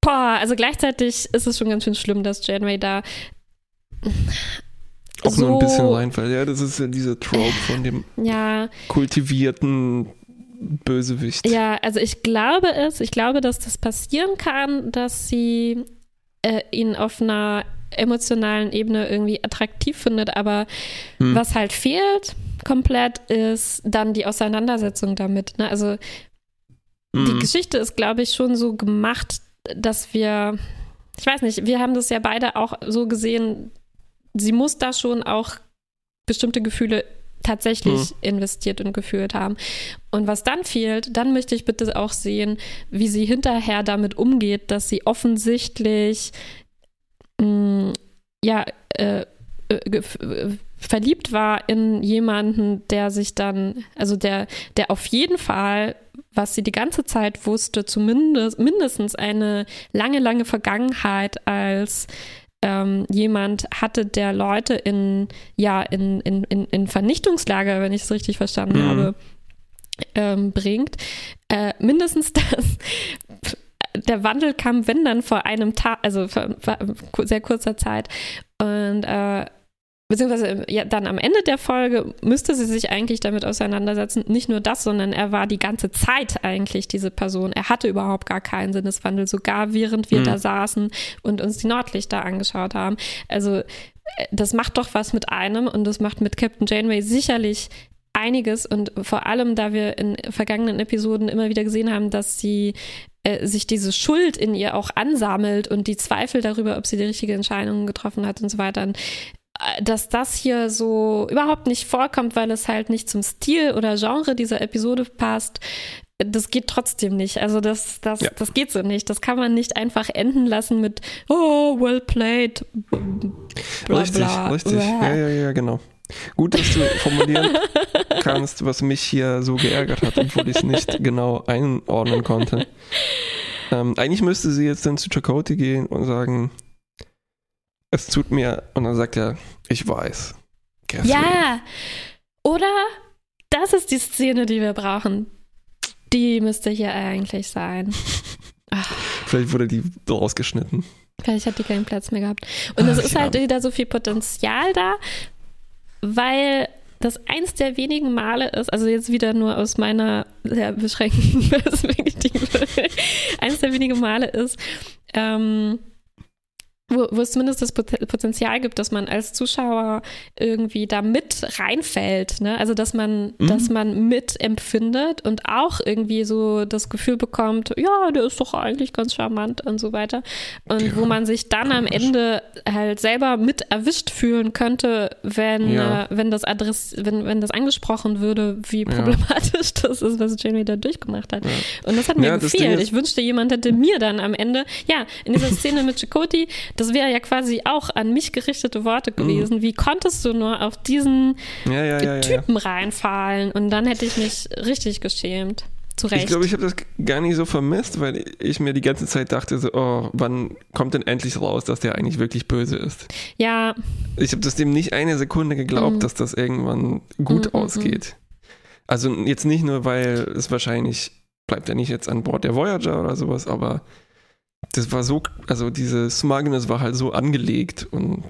boah, also gleichzeitig ist es schon ganz schön schlimm, dass Janeway da auch so, nur ein bisschen reinfällt. Ja, das ist ja dieser Trope von dem ja, kultivierten Bösewicht. Ja, also ich glaube es, ich glaube, dass das passieren kann, dass sie äh, ihn auf einer emotionalen Ebene irgendwie attraktiv findet, aber hm. was halt fehlt komplett ist dann die Auseinandersetzung damit. Ne? Also hm. die Geschichte ist, glaube ich, schon so gemacht, dass wir, ich weiß nicht, wir haben das ja beide auch so gesehen, sie muss da schon auch bestimmte Gefühle tatsächlich mhm. investiert und gefühlt haben. Und was dann fehlt, dann möchte ich bitte auch sehen, wie sie hinterher damit umgeht, dass sie offensichtlich mh, mm, ja äh, äh, verliebt war in jemanden, der sich dann, also der, der auf jeden Fall, was sie die ganze Zeit wusste, zumindest mindestens eine lange, lange Vergangenheit als ähm, jemand hatte, der Leute in, ja, in, in, in, in Vernichtungslager, wenn ich es richtig verstanden mhm. habe, ähm, bringt. Äh, mindestens das. Der Wandel kam, wenn dann vor einem Tag, also vor, vor sehr kurzer Zeit. Und äh, beziehungsweise ja, dann am Ende der Folge müsste sie sich eigentlich damit auseinandersetzen. Nicht nur das, sondern er war die ganze Zeit eigentlich diese Person. Er hatte überhaupt gar keinen Sinneswandel, sogar während wir mhm. da saßen und uns die Nordlichter angeschaut haben. Also äh, das macht doch was mit einem und das macht mit Captain Janeway sicherlich einiges und vor allem, da wir in vergangenen Episoden immer wieder gesehen haben, dass sie äh, sich diese Schuld in ihr auch ansammelt und die Zweifel darüber, ob sie die richtige Entscheidung getroffen hat und so weiter dass das hier so überhaupt nicht vorkommt, weil es halt nicht zum Stil oder Genre dieser Episode passt, das geht trotzdem nicht. Also das, das, ja. das geht so nicht. Das kann man nicht einfach enden lassen mit Oh, well played. Bla, richtig, bla. richtig. Ja, ja, ja, genau. Gut, dass du formulieren kannst, was mich hier so geärgert hat, obwohl ich es nicht genau einordnen konnte. Ähm, eigentlich müsste sie jetzt dann zu Chakotay gehen und sagen, es tut mir, und dann sagt er, ich weiß. Catherine. Ja, oder das ist die Szene, die wir brauchen. Die müsste hier eigentlich sein. Vielleicht wurde die rausgeschnitten. Vielleicht hat die keinen Platz mehr gehabt. Und es ist halt wieder so viel Potenzial da, weil das eins der wenigen Male ist, also jetzt wieder nur aus meiner sehr beschränkten Perspektive, eins der wenigen Male ist, ähm, wo, wo es zumindest das Potenzial gibt, dass man als Zuschauer irgendwie da mit reinfällt, ne? Also dass man, mhm. dass man mitempfindet und auch irgendwie so das Gefühl bekommt, ja, der ist doch eigentlich ganz charmant und so weiter. Und ja. wo man sich dann am Ende halt selber mit erwischt fühlen könnte, wenn, ja. äh, wenn das Adress, wenn, wenn das angesprochen würde, wie problematisch ja. das ist, was Jamie da durchgemacht hat. Und das hat mir gefehlt. Ich wünschte, jemand hätte mir dann am Ende, ja, in dieser Szene mit Chakoti, das wäre ja quasi auch an mich gerichtete Worte gewesen. Mhm. Wie konntest du nur auf diesen ja, ja, ja, Typen reinfallen? Und dann hätte ich mich richtig geschämt. Zurecht. Ich glaube, ich habe das gar nicht so vermisst, weil ich mir die ganze Zeit dachte, so, oh, wann kommt denn endlich raus, dass der eigentlich wirklich böse ist? Ja. Ich habe das dem nicht eine Sekunde geglaubt, mhm. dass das irgendwann gut mhm, mhm ausgeht. Also jetzt nicht nur, weil es wahrscheinlich bleibt er nicht jetzt an Bord der Voyager oder sowas, aber das war so, also diese Smugness war halt so angelegt und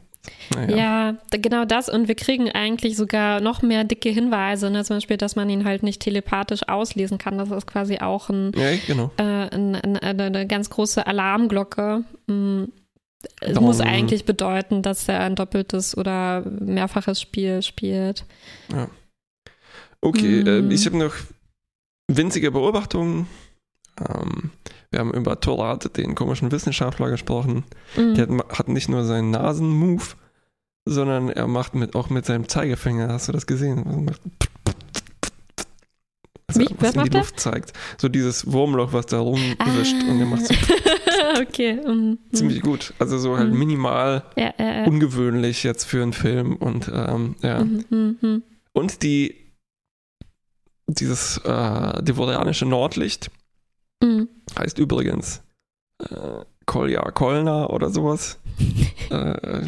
naja. Ja, genau das. Und wir kriegen eigentlich sogar noch mehr dicke Hinweise, ne? zum Beispiel, dass man ihn halt nicht telepathisch auslesen kann. Das ist quasi auch ein, Ja, genau. äh, ein, ein, eine, ganz große Alarmglocke. Mm, Es Darum- muss eigentlich bedeuten, dass er ein doppeltes oder mehrfaches Spiel spielt. Okay, Mhm. äh, ich habe noch winzige Beobachtungen. Ähm, wir haben über Torat, den komischen Wissenschaftler, gesprochen. Mm. Der hat, hat nicht nur seinen Nasenmove, sondern er macht mit, auch mit seinem Zeigefinger. Hast du das gesehen? Also macht also Wie? was Was in die er? Luft zeigt. So dieses Wurmloch, was da rumwischt. Und er macht so Ah. okay. mm, mm. ziemlich gut. Also so halt Mhm. minimal Ja, ja, ja. ungewöhnlich jetzt für einen Film. Und ähm, ja. Mhm, mhm, mhm. Und die dieses äh, devorianische Nordlicht Mhm. heißt übrigens äh, Kolja Kolna oder sowas. äh,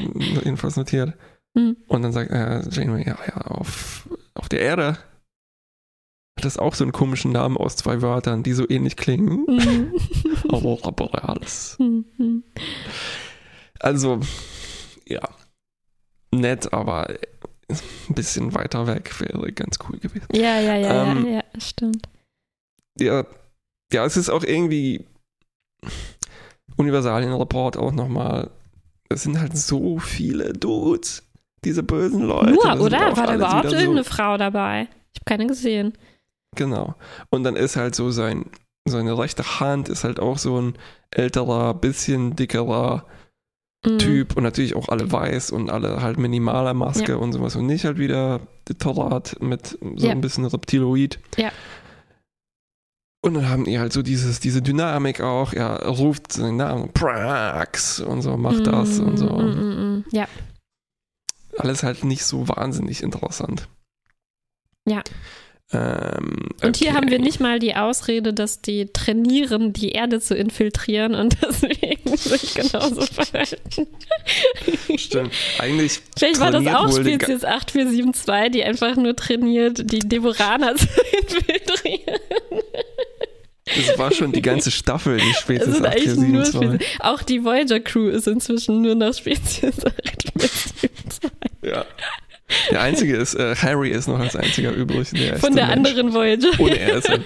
jedenfalls notiert. Mhm. Und dann sagt äh, Janeway, ja, ja, auf, auf der Erde hat das auch so einen komischen Namen aus zwei Wörtern, die so ähnlich klingen. Mhm. Aurora Borealis. Mhm. Also, ja, nett, aber ein bisschen weiter weg wäre ganz cool gewesen. Ja, ja, ja, Ähm, ja, ja, stimmt. Ja, ja, es ist auch irgendwie Universalien-Report auch nochmal. Es sind halt so viele Dudes, diese bösen Leute. Nur, oder? War da überhaupt irgendeine So, Frau dabei? Ich habe keine gesehen. genau. Und dann ist halt so sein, seine rechte Hand ist halt auch so ein älterer, bisschen dickerer Mhm. Typ und natürlich auch alle weiß und alle halt minimaler Maske und sowas und nicht halt wieder der Torrat mit so Ja. ein bisschen Reptiloid. Ja. Und dann haben die halt so dieses, diese Dynamik auch, er ruft seinen Namen, Prax und so, macht das und so. Mm, mm, mm. Ja, Alles halt nicht so wahnsinnig interessant. Ja. Ähm, und hier okay. haben wir nicht mal die Ausrede, dass die trainieren, die Erde zu infiltrieren und deswegen sich genauso verhalten. Stimmt. Eigentlich Vielleicht war das auch Spezies 8472, die einfach nur trainiert, die Devoraner zu infiltrieren. Das war schon die ganze Staffel, die Es Spezies sind eigentlich nur 8472. Spezies. Auch die Voyager Crew ist inzwischen nur noch Spezies 8472. Ja. Der einzige ist, äh, Harry ist noch als einziger übrig. Der Von der Mensch. anderen Voyager. Ohne er ist er.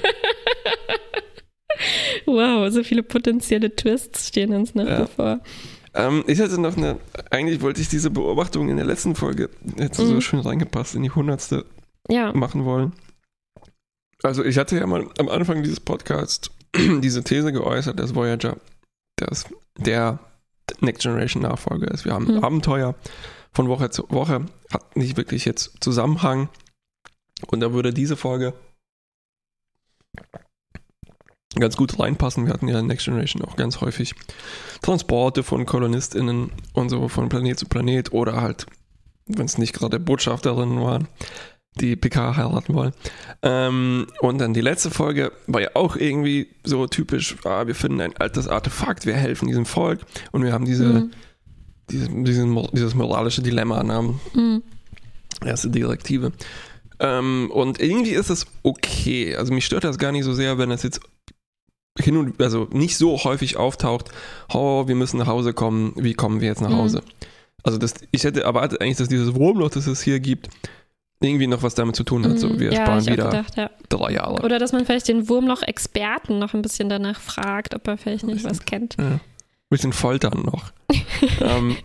Wow, so viele potenzielle Twists stehen uns noch Ja. bevor. Ähm, ich hatte noch eine, eigentlich wollte ich diese Beobachtung in der letzten Folge, hätte so Mhm. schön reingepasst, in die hundertste Ja. machen wollen. Also ich hatte ja mal am Anfang dieses Podcasts diese These geäußert, dass Voyager das, der Next Generation Nachfolger ist. Wir haben Mhm. Abenteuer von Woche zu Woche, hat nicht wirklich jetzt Zusammenhang. Und da würde diese Folge ganz gut reinpassen. Wir hatten ja in Next Generation auch ganz häufig Transporte von KolonistInnen und so von Planet zu Planet oder halt, wenn es nicht gerade Botschafterinnen waren, die PK heiraten wollen. Ähm, und dann die letzte Folge war ja auch irgendwie so typisch, ah, wir finden ein altes Artefakt, wir helfen diesem Volk und wir haben diese, Mhm. diese, diesen, dieses moralische Dilemma, ne? Mhm. erste Direktive. Ähm, und irgendwie ist es okay. Also mich stört das gar nicht so sehr, wenn es jetzt hin und also nicht so häufig auftaucht, oh, wir müssen nach Hause kommen, wie kommen wir jetzt nach Mhm. Hause? Also das, ich hätte erwartet eigentlich, dass dieses Wurmloch, das es hier gibt, irgendwie noch was damit zu tun hat. So, Mhm. wir ja, sparen wieder gedacht, ja. drei Jahre. Oder dass man vielleicht den Wurmloch-Experten noch ein bisschen danach fragt, ob er vielleicht nicht was kennt. Ja. Bisschen foltern noch. ähm,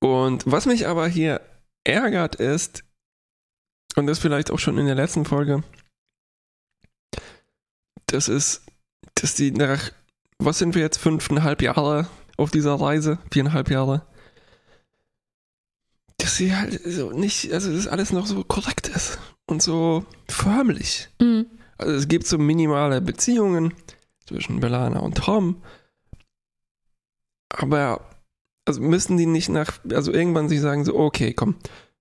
und was mich aber hier ärgert ist, und das vielleicht auch schon in der letzten Folge, das ist, dass die nach, was sind wir jetzt, fünfeinhalb Jahre auf dieser Reise? Viereinhalb Jahre? Dass sie halt so nicht, also das alles noch so korrekt ist und so förmlich. Mhm. Also es gibt so minimale Beziehungen zwischen Belana und Tom. Aber also müssen die nicht nach, also irgendwann sich sagen so, okay, komm,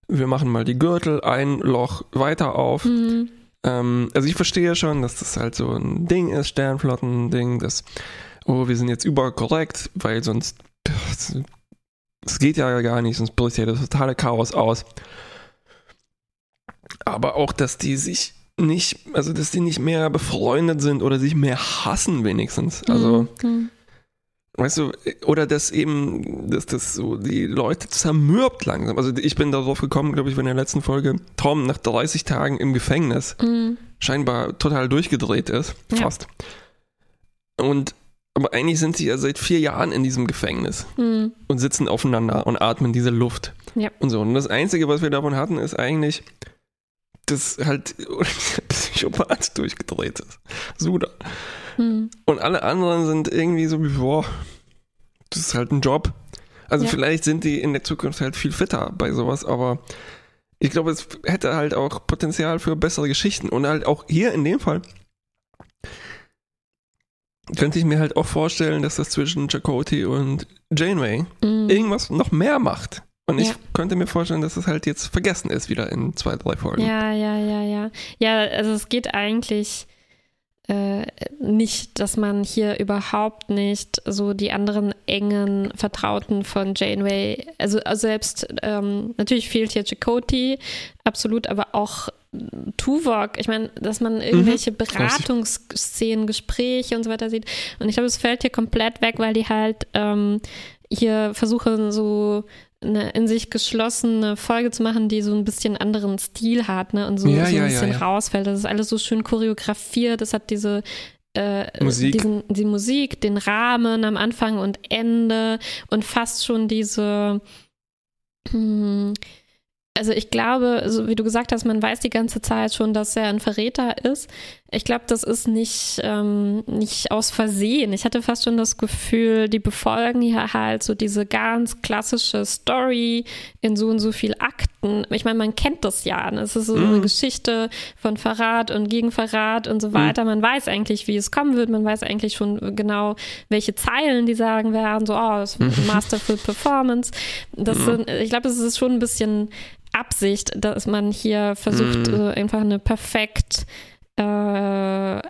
wir machen mal die Gürtel ein Loch weiter auf. Mhm. Ähm, also ich verstehe schon, dass das halt so ein Ding ist, Sternflotten-Ding, dass, oh, wir sind jetzt überkorrekt, weil sonst, es geht ja gar nicht, sonst bricht ja das totale Chaos aus. aber auch, dass die sich nicht, also dass die nicht mehr befreundet sind oder sich mehr hassen wenigstens. Also, Mhm. weißt du, oder dass eben, dass das so die Leute zermürbt langsam. Also ich bin darauf gekommen, glaube ich, in der letzten Folge, Tom nach 30 Tagen im Gefängnis Mhm. scheinbar total durchgedreht ist, Ja. fast. Und aber eigentlich sind sie ja seit vier Jahren in diesem Gefängnis Mhm. und sitzen aufeinander und atmen diese Luft. Ja. Und so. Und das Einzige, was wir davon hatten, ist eigentlich, dass halt der Psychopath durchgedreht ist. Suda. Mhm. Und alle anderen sind irgendwie so wie, boah, das ist halt ein Job. Also Ja. vielleicht sind die in der Zukunft halt viel fitter bei sowas, aber ich glaube, es hätte halt auch Potenzial für bessere Geschichten. Und halt auch hier in dem Fall könnte ich mir halt auch vorstellen, dass das zwischen Chakoti und Janeway Mhm. irgendwas noch mehr macht. Und ich Ja. könnte mir vorstellen, dass es halt jetzt vergessen ist wieder in zwei, drei Folgen. Ja, ja, ja, ja. Ja, also es geht eigentlich äh, nicht, dass man hier überhaupt nicht so die anderen engen Vertrauten von Janeway, also, also selbst, ähm, natürlich fehlt hier Chakoti, absolut, aber auch Tuvok, ich meine, dass man irgendwelche Beratungsszenen, Gespräche und so weiter sieht. Und ich glaube, es fällt hier komplett weg, weil die halt ähm, hier versuchen, so eine in sich geschlossene Folge zu machen, die so ein bisschen anderen Stil hat, ne? Und so, Ja, so ein ja, bisschen ja. rausfällt. Das ist alles so schön choreografiert, das hat diese äh, Musik. Diesen, die Musik, den Rahmen am Anfang und Ende und fast schon diese hm, also ich glaube, so wie du gesagt hast, man weiß die ganze Zeit schon, dass er ein Verräter ist. Ich glaube, das ist nicht, ähm, nicht aus Versehen. Ich hatte fast schon das Gefühl, die befolgen hier halt so diese ganz klassische Story in so und so viel Akten. Ich meine, man kennt das ja. Ne? Es ist so eine Mhm. Geschichte von Verrat und Gegenverrat und so weiter. Man weiß eigentlich, wie es kommen wird. Man weiß eigentlich schon genau, welche Zeilen die sagen werden. So, oh, das ist Masterful Performance. Das sind, ich glaube, es ist schon ein bisschen Absicht, dass man hier versucht, so einfach eine perfekt äh,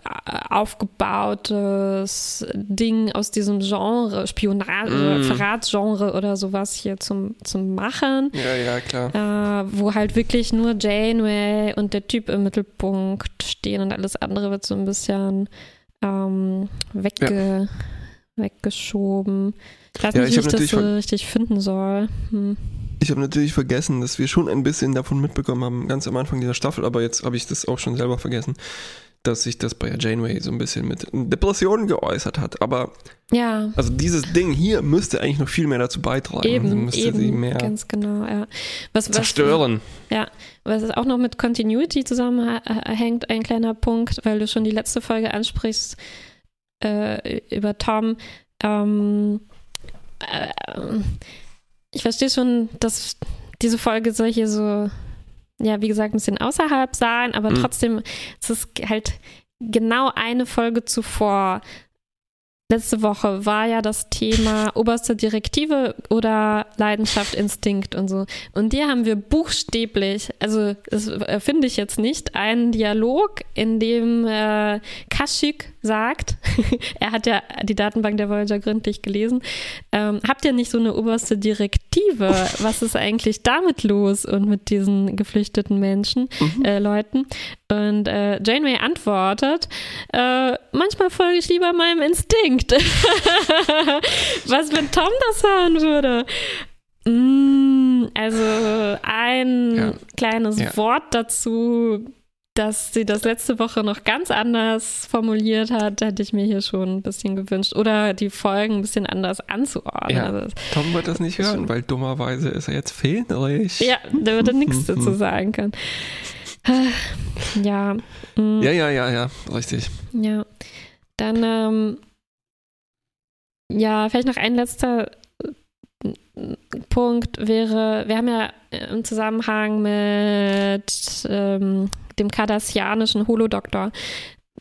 aufgebautes Ding aus diesem Genre, Spionage, Mhm. Verratsgenre oder sowas hier zum, zum Machen, Ja, ja, klar. äh, wo halt wirklich nur Janeway und der Typ im Mittelpunkt stehen und alles andere wird so ein bisschen ähm, wegge weggeschoben. Ich weiß Ja, nicht, ich wie ich das so richtig finden soll. Hm. Ich habe natürlich vergessen, dass wir schon ein bisschen davon mitbekommen haben, ganz am Anfang dieser Staffel, aber jetzt habe ich das auch schon selber vergessen, dass sich das bei Janeway so ein bisschen mit Depressionen geäußert hat. Aber Ja, also dieses Ding hier müsste eigentlich noch viel mehr dazu beitragen. Eben, müsste eben, sie mehr ganz genau, ja. Was, was, zerstören. Ja, was auch noch mit Continuity zusammenhängt, ein kleiner Punkt, weil du schon die letzte Folge ansprichst äh, über Tom. Ähm, äh, ich verstehe schon, dass diese Folge soll hier so, ja, wie gesagt, ein bisschen außerhalb sein, aber Mhm. trotzdem ist es halt genau eine Folge zuvor. Letzte Woche war ja das Thema oberste Direktive oder Leidenschaft, Instinkt und so. Und hier haben wir buchstäblich, also das finde ich jetzt nicht, einen Dialog, in dem äh, Kashyyyk sagt, er hat ja die Datenbank der Voyager gründlich gelesen, ähm, habt ihr nicht so eine oberste Direktive? Was ist eigentlich damit los und mit diesen geflüchteten Menschen, äh, Leuten? Und äh, Janeway antwortet, äh, manchmal folge ich lieber meinem Instinkt. Was, wenn Tom das hören würde? Mm, also ein Ja. kleines Ja. Wort dazu, dass sie das letzte Woche noch ganz anders formuliert hat, hätte ich mir hier schon ein bisschen gewünscht. Oder die Folgen ein bisschen anders anzuordnen. Ja. Also, Tom wird das nicht hören, weil dummerweise ist er jetzt fehlerig. ja, der würde nichts dazu sagen können. Ja. mm. Ja, ja, ja, ja, richtig. Ja. Dann, ähm, ja, vielleicht noch ein letzter äh, Punkt wäre, wir haben ja im Zusammenhang mit ähm, dem kardassianischen Holodoktor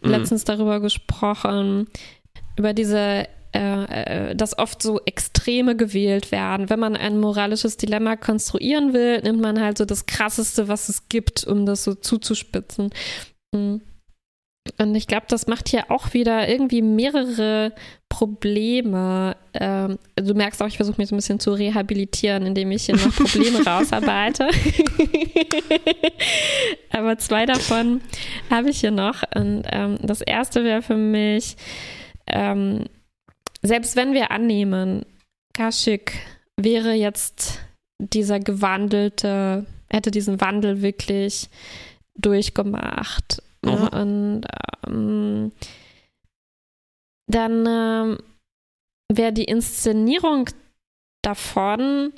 Mhm. letztens darüber gesprochen, über diese äh, äh, dass oft so Extreme gewählt werden. Wenn man ein moralisches Dilemma konstruieren will, nimmt man halt so das Krasseste, was es gibt, um das so zuzuspitzen. Mm. Und ich glaube, das macht hier auch wieder irgendwie mehrere Probleme. ähm, du merkst auch, ich versuche mich so ein bisschen zu rehabilitieren, indem ich hier noch Probleme rausarbeite. Aber zwei davon habe ich hier noch. Und ähm, das erste wäre für mich, ähm, selbst wenn wir annehmen, Kashik wäre jetzt dieser gewandelte, hätte diesen Wandel wirklich durchgemacht. Mhm. Und ähm, dann ähm, wäre die Inszenierung davon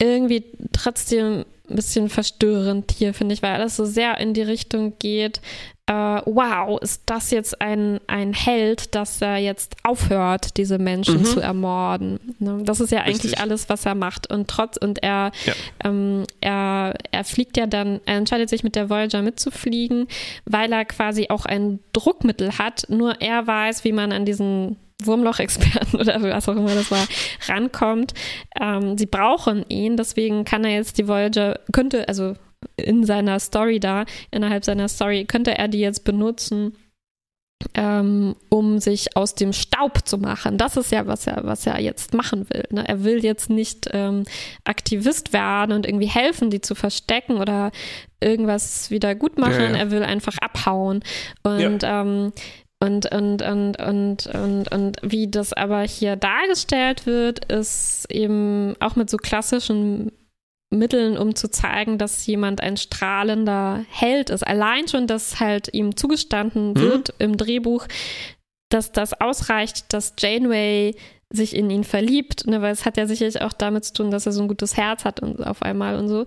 irgendwie trotzdem ein bisschen verstörend hier, finde ich, weil alles so sehr in die Richtung geht, äh, wow, ist das jetzt ein, ein Held, dass er jetzt aufhört, diese Menschen mhm. zu ermorden. Ne? Das ist ja eigentlich Richtig. alles, was er macht. Und trotz, und er, ja. ähm, er, er fliegt ja dann, er entscheidet sich mit der Voyager mitzufliegen, weil er quasi auch ein Druckmittel hat. Nur er weiß, wie man an diesen Wurmloch-Experten oder was auch immer das war, rankommt. Ähm, sie brauchen ihn, deswegen kann er jetzt die Voyager, könnte, also in seiner Story da, innerhalb seiner Story, könnte er die jetzt benutzen, ähm, um sich aus dem Staub zu machen. Das ist ja, was er, was er jetzt machen will. Ne? Er will jetzt nicht ähm, Aktivist werden und irgendwie helfen, die zu verstecken oder irgendwas wieder gut machen. Ja, ja. Er will einfach abhauen. Und ja. ähm, und, und, und, und, und, und wie das aber hier dargestellt wird, ist eben auch mit so klassischen Mitteln, um zu zeigen, dass jemand ein strahlender Held ist. Allein schon, dass halt ihm zugestanden mhm. wird mhm. im Drehbuch, dass das ausreicht, dass Janeway sich in ihn verliebt, ne, weil es hat ja sicherlich auch damit zu tun, dass er so ein gutes Herz hat und auf einmal und so.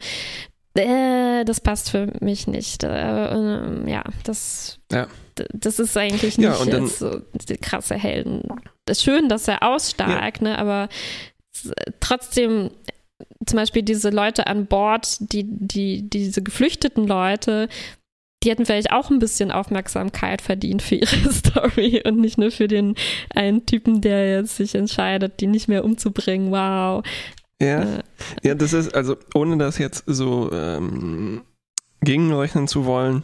Äh, das passt für mich nicht. Äh, äh, ja, das ja das ist eigentlich nicht ja, dann, so krasse Helden. Es ist schön, dass er aussteigt, ja. ne, aber trotzdem zum Beispiel diese Leute an Bord, die, die, diese geflüchteten Leute, die hätten vielleicht auch ein bisschen Aufmerksamkeit verdient für ihre Story und nicht nur für den einen Typen, der jetzt sich entscheidet, die nicht mehr umzubringen. Wow. Ja, äh, ja, das ist, also ohne das jetzt so ähm, gegenrechnen zu wollen,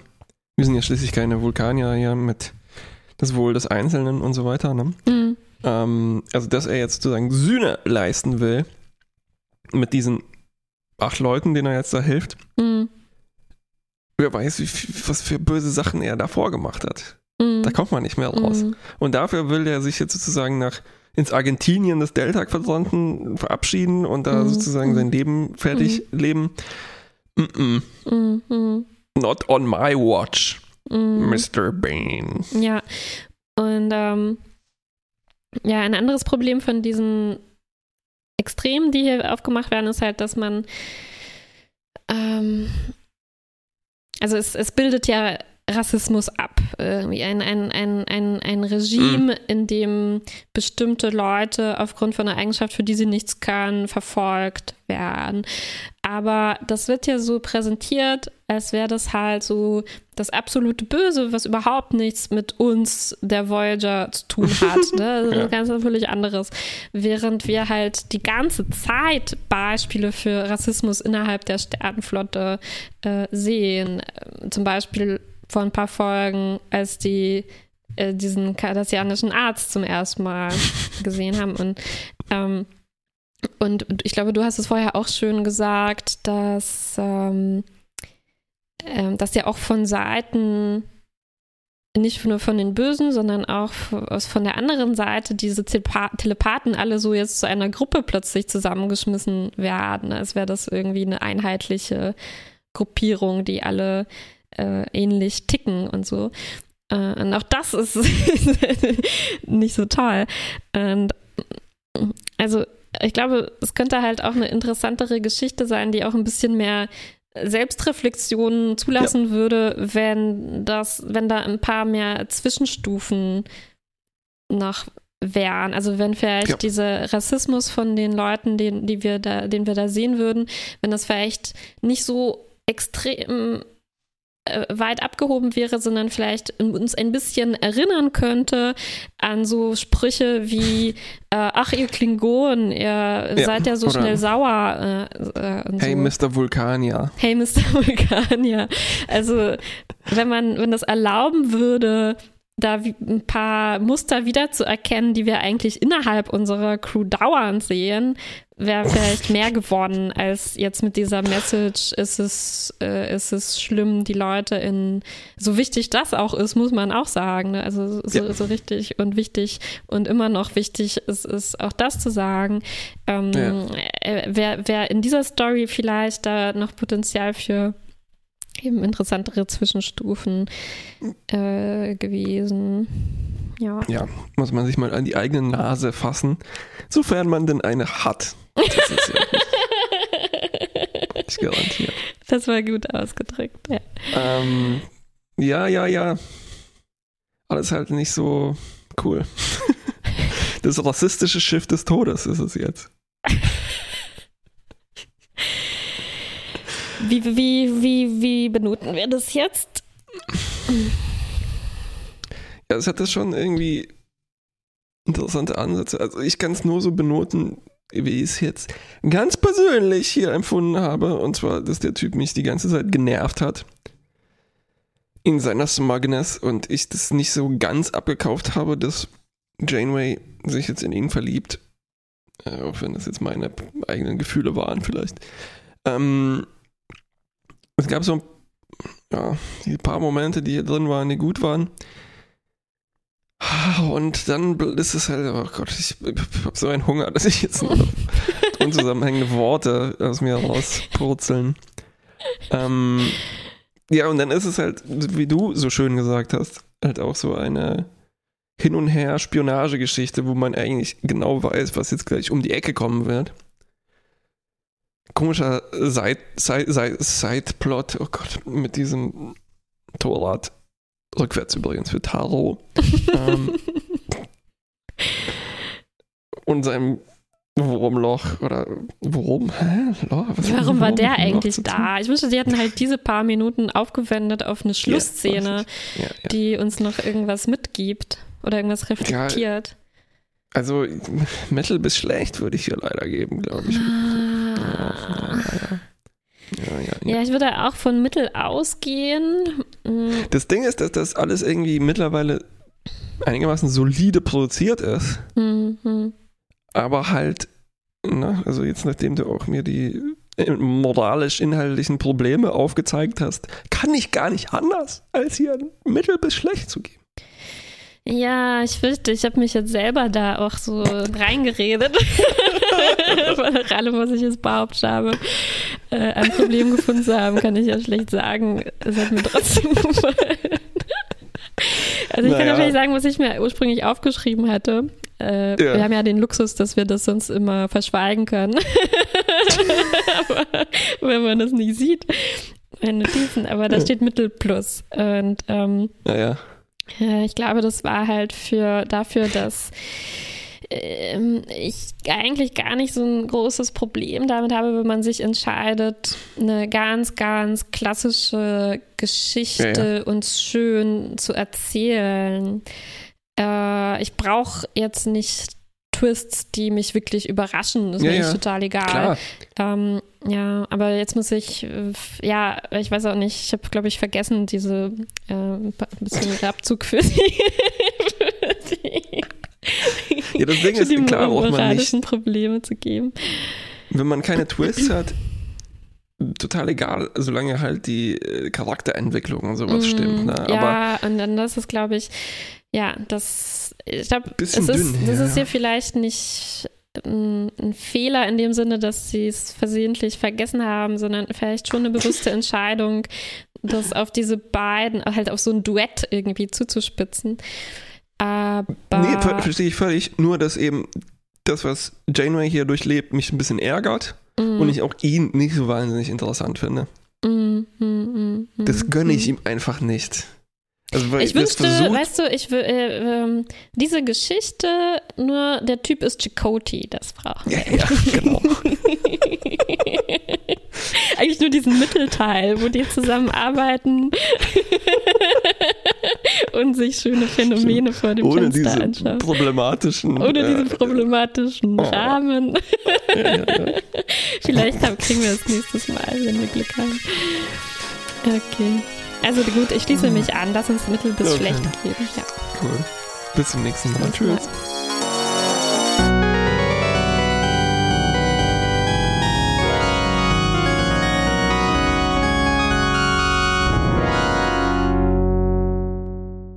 wir sind ja schließlich keine Vulkanier hier mit das Wohl des Einzelnen und so weiter. Ne? Mhm. Ähm, also, dass er jetzt sozusagen Sühne leisten will mit diesen acht Leuten, denen er jetzt da hilft. Mhm. Wer weiß, wie, was für böse Sachen er davor gemacht hat. Mhm. Da kommt man nicht mehr raus. Mhm. Und dafür will er sich jetzt sozusagen nach ins Argentinien des Delta-Quadranten verabschieden und da mhm. sozusagen sein Leben fertig mhm. leben. Mm -mm. Not on my watch. Mr. Bain. Ja, und ähm, ja, ein anderes Problem von diesen Extremen, die hier aufgemacht werden, ist halt, dass man ähm, also es, es bildet ja Rassismus ab. Irgendwie ein, ein, ein, ein, ein Regime, mhm. in dem bestimmte Leute aufgrund von einer Eigenschaft, für die sie nichts können, verfolgt werden. Aber das wird ja so präsentiert, als wäre das halt so das absolute Böse, was überhaupt nichts mit uns, der Voyager, zu tun hat. Ne? Also ja. ganz völlig anderes. Während wir halt die ganze Zeit Beispiele für Rassismus innerhalb der Sternenflotte äh, sehen. Zum Beispiel vor ein paar Folgen, als die äh, diesen kardassianischen Arzt zum ersten Mal gesehen haben. Und, ähm, und ich glaube, du hast es vorher auch schön gesagt, dass, ähm, äh, dass ja auch von Seiten nicht nur von den Bösen, sondern auch von der anderen Seite diese Telepathen alle so jetzt zu einer Gruppe plötzlich zusammengeschmissen werden, als wäre das irgendwie eine einheitliche Gruppierung, die alle äh, ähnlich ticken und so. Äh, und auch das ist nicht so toll. Und also ich glaube, es könnte halt auch eine interessantere Geschichte sein, die auch ein bisschen mehr Selbstreflexionen zulassen ja. würde, wenn das, wenn da ein paar mehr Zwischenstufen noch wären. Also wenn vielleicht ja. dieser Rassismus von den Leuten, den, die wir da, den wir da sehen würden, wenn das vielleicht nicht so extrem weit abgehoben wäre, sondern vielleicht uns ein bisschen erinnern könnte an so Sprüche wie äh, ach ihr Klingonen, ihr ja, seid ja so schnell sauer. Äh, äh hey so. Mr. Vulkanier. Hey Mr. Vulkanier. Also wenn man, wenn das erlauben würde, da ein paar Muster wiederzuerkennen, die wir eigentlich innerhalb unserer Crew dauernd sehen, wäre vielleicht mehr geworden als jetzt mit dieser Message, ist es, äh, ist es schlimm, die Leute in, so wichtig das auch ist, muss man auch sagen. Ne? Also so, ja. so, richtig und wichtig und immer noch wichtig ist, ist auch das zu sagen. Ähm, ja. äh, Wäre wär in dieser Story vielleicht da noch Potenzial für eben interessantere Zwischenstufen äh, gewesen. Ja. ja, muss man sich mal an die eigene Nase fassen, sofern man denn eine hat. Das ist ja nicht garantiert. Das war gut ausgedrückt, ja. Ähm, ja, ja, ja. Alles halt nicht so cool. Das rassistische Schiff des Todes ist es jetzt. Wie, wie, wie, wie benoten wir das jetzt? Ja, es hat das schon irgendwie interessante Ansätze. Also ich kann es nur so benoten, wie ich es jetzt ganz persönlich hier empfunden habe. Und zwar, dass der Typ mich die ganze Zeit genervt hat. In seiner Smugness und ich das nicht so ganz abgekauft habe, dass Janeway sich jetzt in ihn verliebt. Äh, auch wenn das jetzt meine eigenen Gefühle waren, vielleicht. Ähm, es gab so ja, ein paar Momente, die hier drin waren, die gut waren. Und dann ist es halt, oh Gott, ich, ich habe so einen Hunger, dass ich jetzt nur noch unzusammenhängende Worte aus mir rauspurzeln. Ähm, ja, und dann ist es halt, wie du so schön gesagt hast, halt auch so eine Hin- und Her-Spionagegeschichte, wo man eigentlich genau weiß, was jetzt gleich um die Ecke kommen wird komischer Side-Plot, oh Gott, mit diesem Torrad. Rückwärts übrigens für Taro. ähm, und seinem Wurmloch oder Wurm? Hä? Loch? Warum war der eigentlich da? Ich wünschte, sie hätten halt diese paar Minuten aufgewendet auf eine Schlussszene, ja, ja, ja. die uns noch irgendwas mitgibt oder irgendwas reflektiert. Also Metal bis schlecht würde ich hier leider geben, glaube ich. Ah. Ja, ja, ja. ja, ich würde auch von Mittel ausgehen. Mhm. Das Ding ist, dass das alles irgendwie mittlerweile einigermaßen solide produziert ist. Mhm. Aber halt, na, also jetzt nachdem du auch mir die moralisch-inhaltlichen Probleme aufgezeigt hast, kann ich gar nicht anders, als hier Mittel bis schlecht zu geben. Ja, ich fürchte, ich habe mich jetzt selber da auch so reingeredet. Allem, was ich jetzt behauptet habe, äh, ein Problem gefunden zu haben, kann ich ja schlecht sagen. Es hat mir trotzdem gefallen. Also ich naja. kann ja vielleicht sagen, was ich mir ursprünglich aufgeschrieben hatte. Äh, ja. Wir haben ja den Luxus, dass wir das sonst immer verschweigen können. Aber wenn man das nicht sieht, meine Notizen, aber da steht Mittelplus. Und ähm, naja. Ich glaube, das war halt für dafür, dass ähm, ich eigentlich gar nicht so ein großes Problem damit habe, wenn man sich entscheidet, eine ganz, ganz klassische Geschichte ja, ja. uns schön zu erzählen. Äh, ich brauche jetzt nicht Twists, die mich wirklich überraschen. Das ist ja, mir ja. total egal. Ähm, ja, aber jetzt muss ich, äh, ja, ich weiß auch nicht, ich habe, glaube ich, vergessen, diese äh, ein bisschen Abzug für die, für die ja, das Ding ist, klar braucht man nicht Probleme zu geben. Wenn man keine Twists hat, total egal, solange halt die äh, Charakterentwicklung und sowas mm, stimmt. Ne? Ja, Aber, und dann das ist, glaube ich, ja, das, ich glaube, es ist, dünn, das ja. ist ja vielleicht nicht ein, ein, Fehler in dem Sinne, dass sie es versehentlich vergessen haben, sondern vielleicht schon eine bewusste Entscheidung, das auf diese beiden, halt auf so ein Duett irgendwie zuzuspitzen. Aber. Nee, ver verstehe ich völlig. Nur, dass eben das, was Janeway hier durchlebt, mich ein bisschen ärgert mm. und ich auch ihn nicht so wahnsinnig interessant finde. Mm, mm, das gönne ich ihm einfach nicht. Also, ich wünschte, weißt du, ich will äh, äh, diese Geschichte, nur der Typ ist Chakoti, das braucht. Ja, ja, genau. Eigentlich nur diesen Mittelteil, wo die zusammenarbeiten und sich schöne Phänomene vor dem Ohne Fenster diese anschauen. problematischen. Ohne äh, diesen problematischen oh. Rahmen. ja, ja. Vielleicht kriegen wir das nächstes Mal, wenn wir Glück haben. Okay. Also gut, ich schließe mich an. Lass uns mittel bis Okay. schlecht geben. Ja. Cool. Bis zum nächsten Mal. Bis zum nächsten Mal. Tschüss.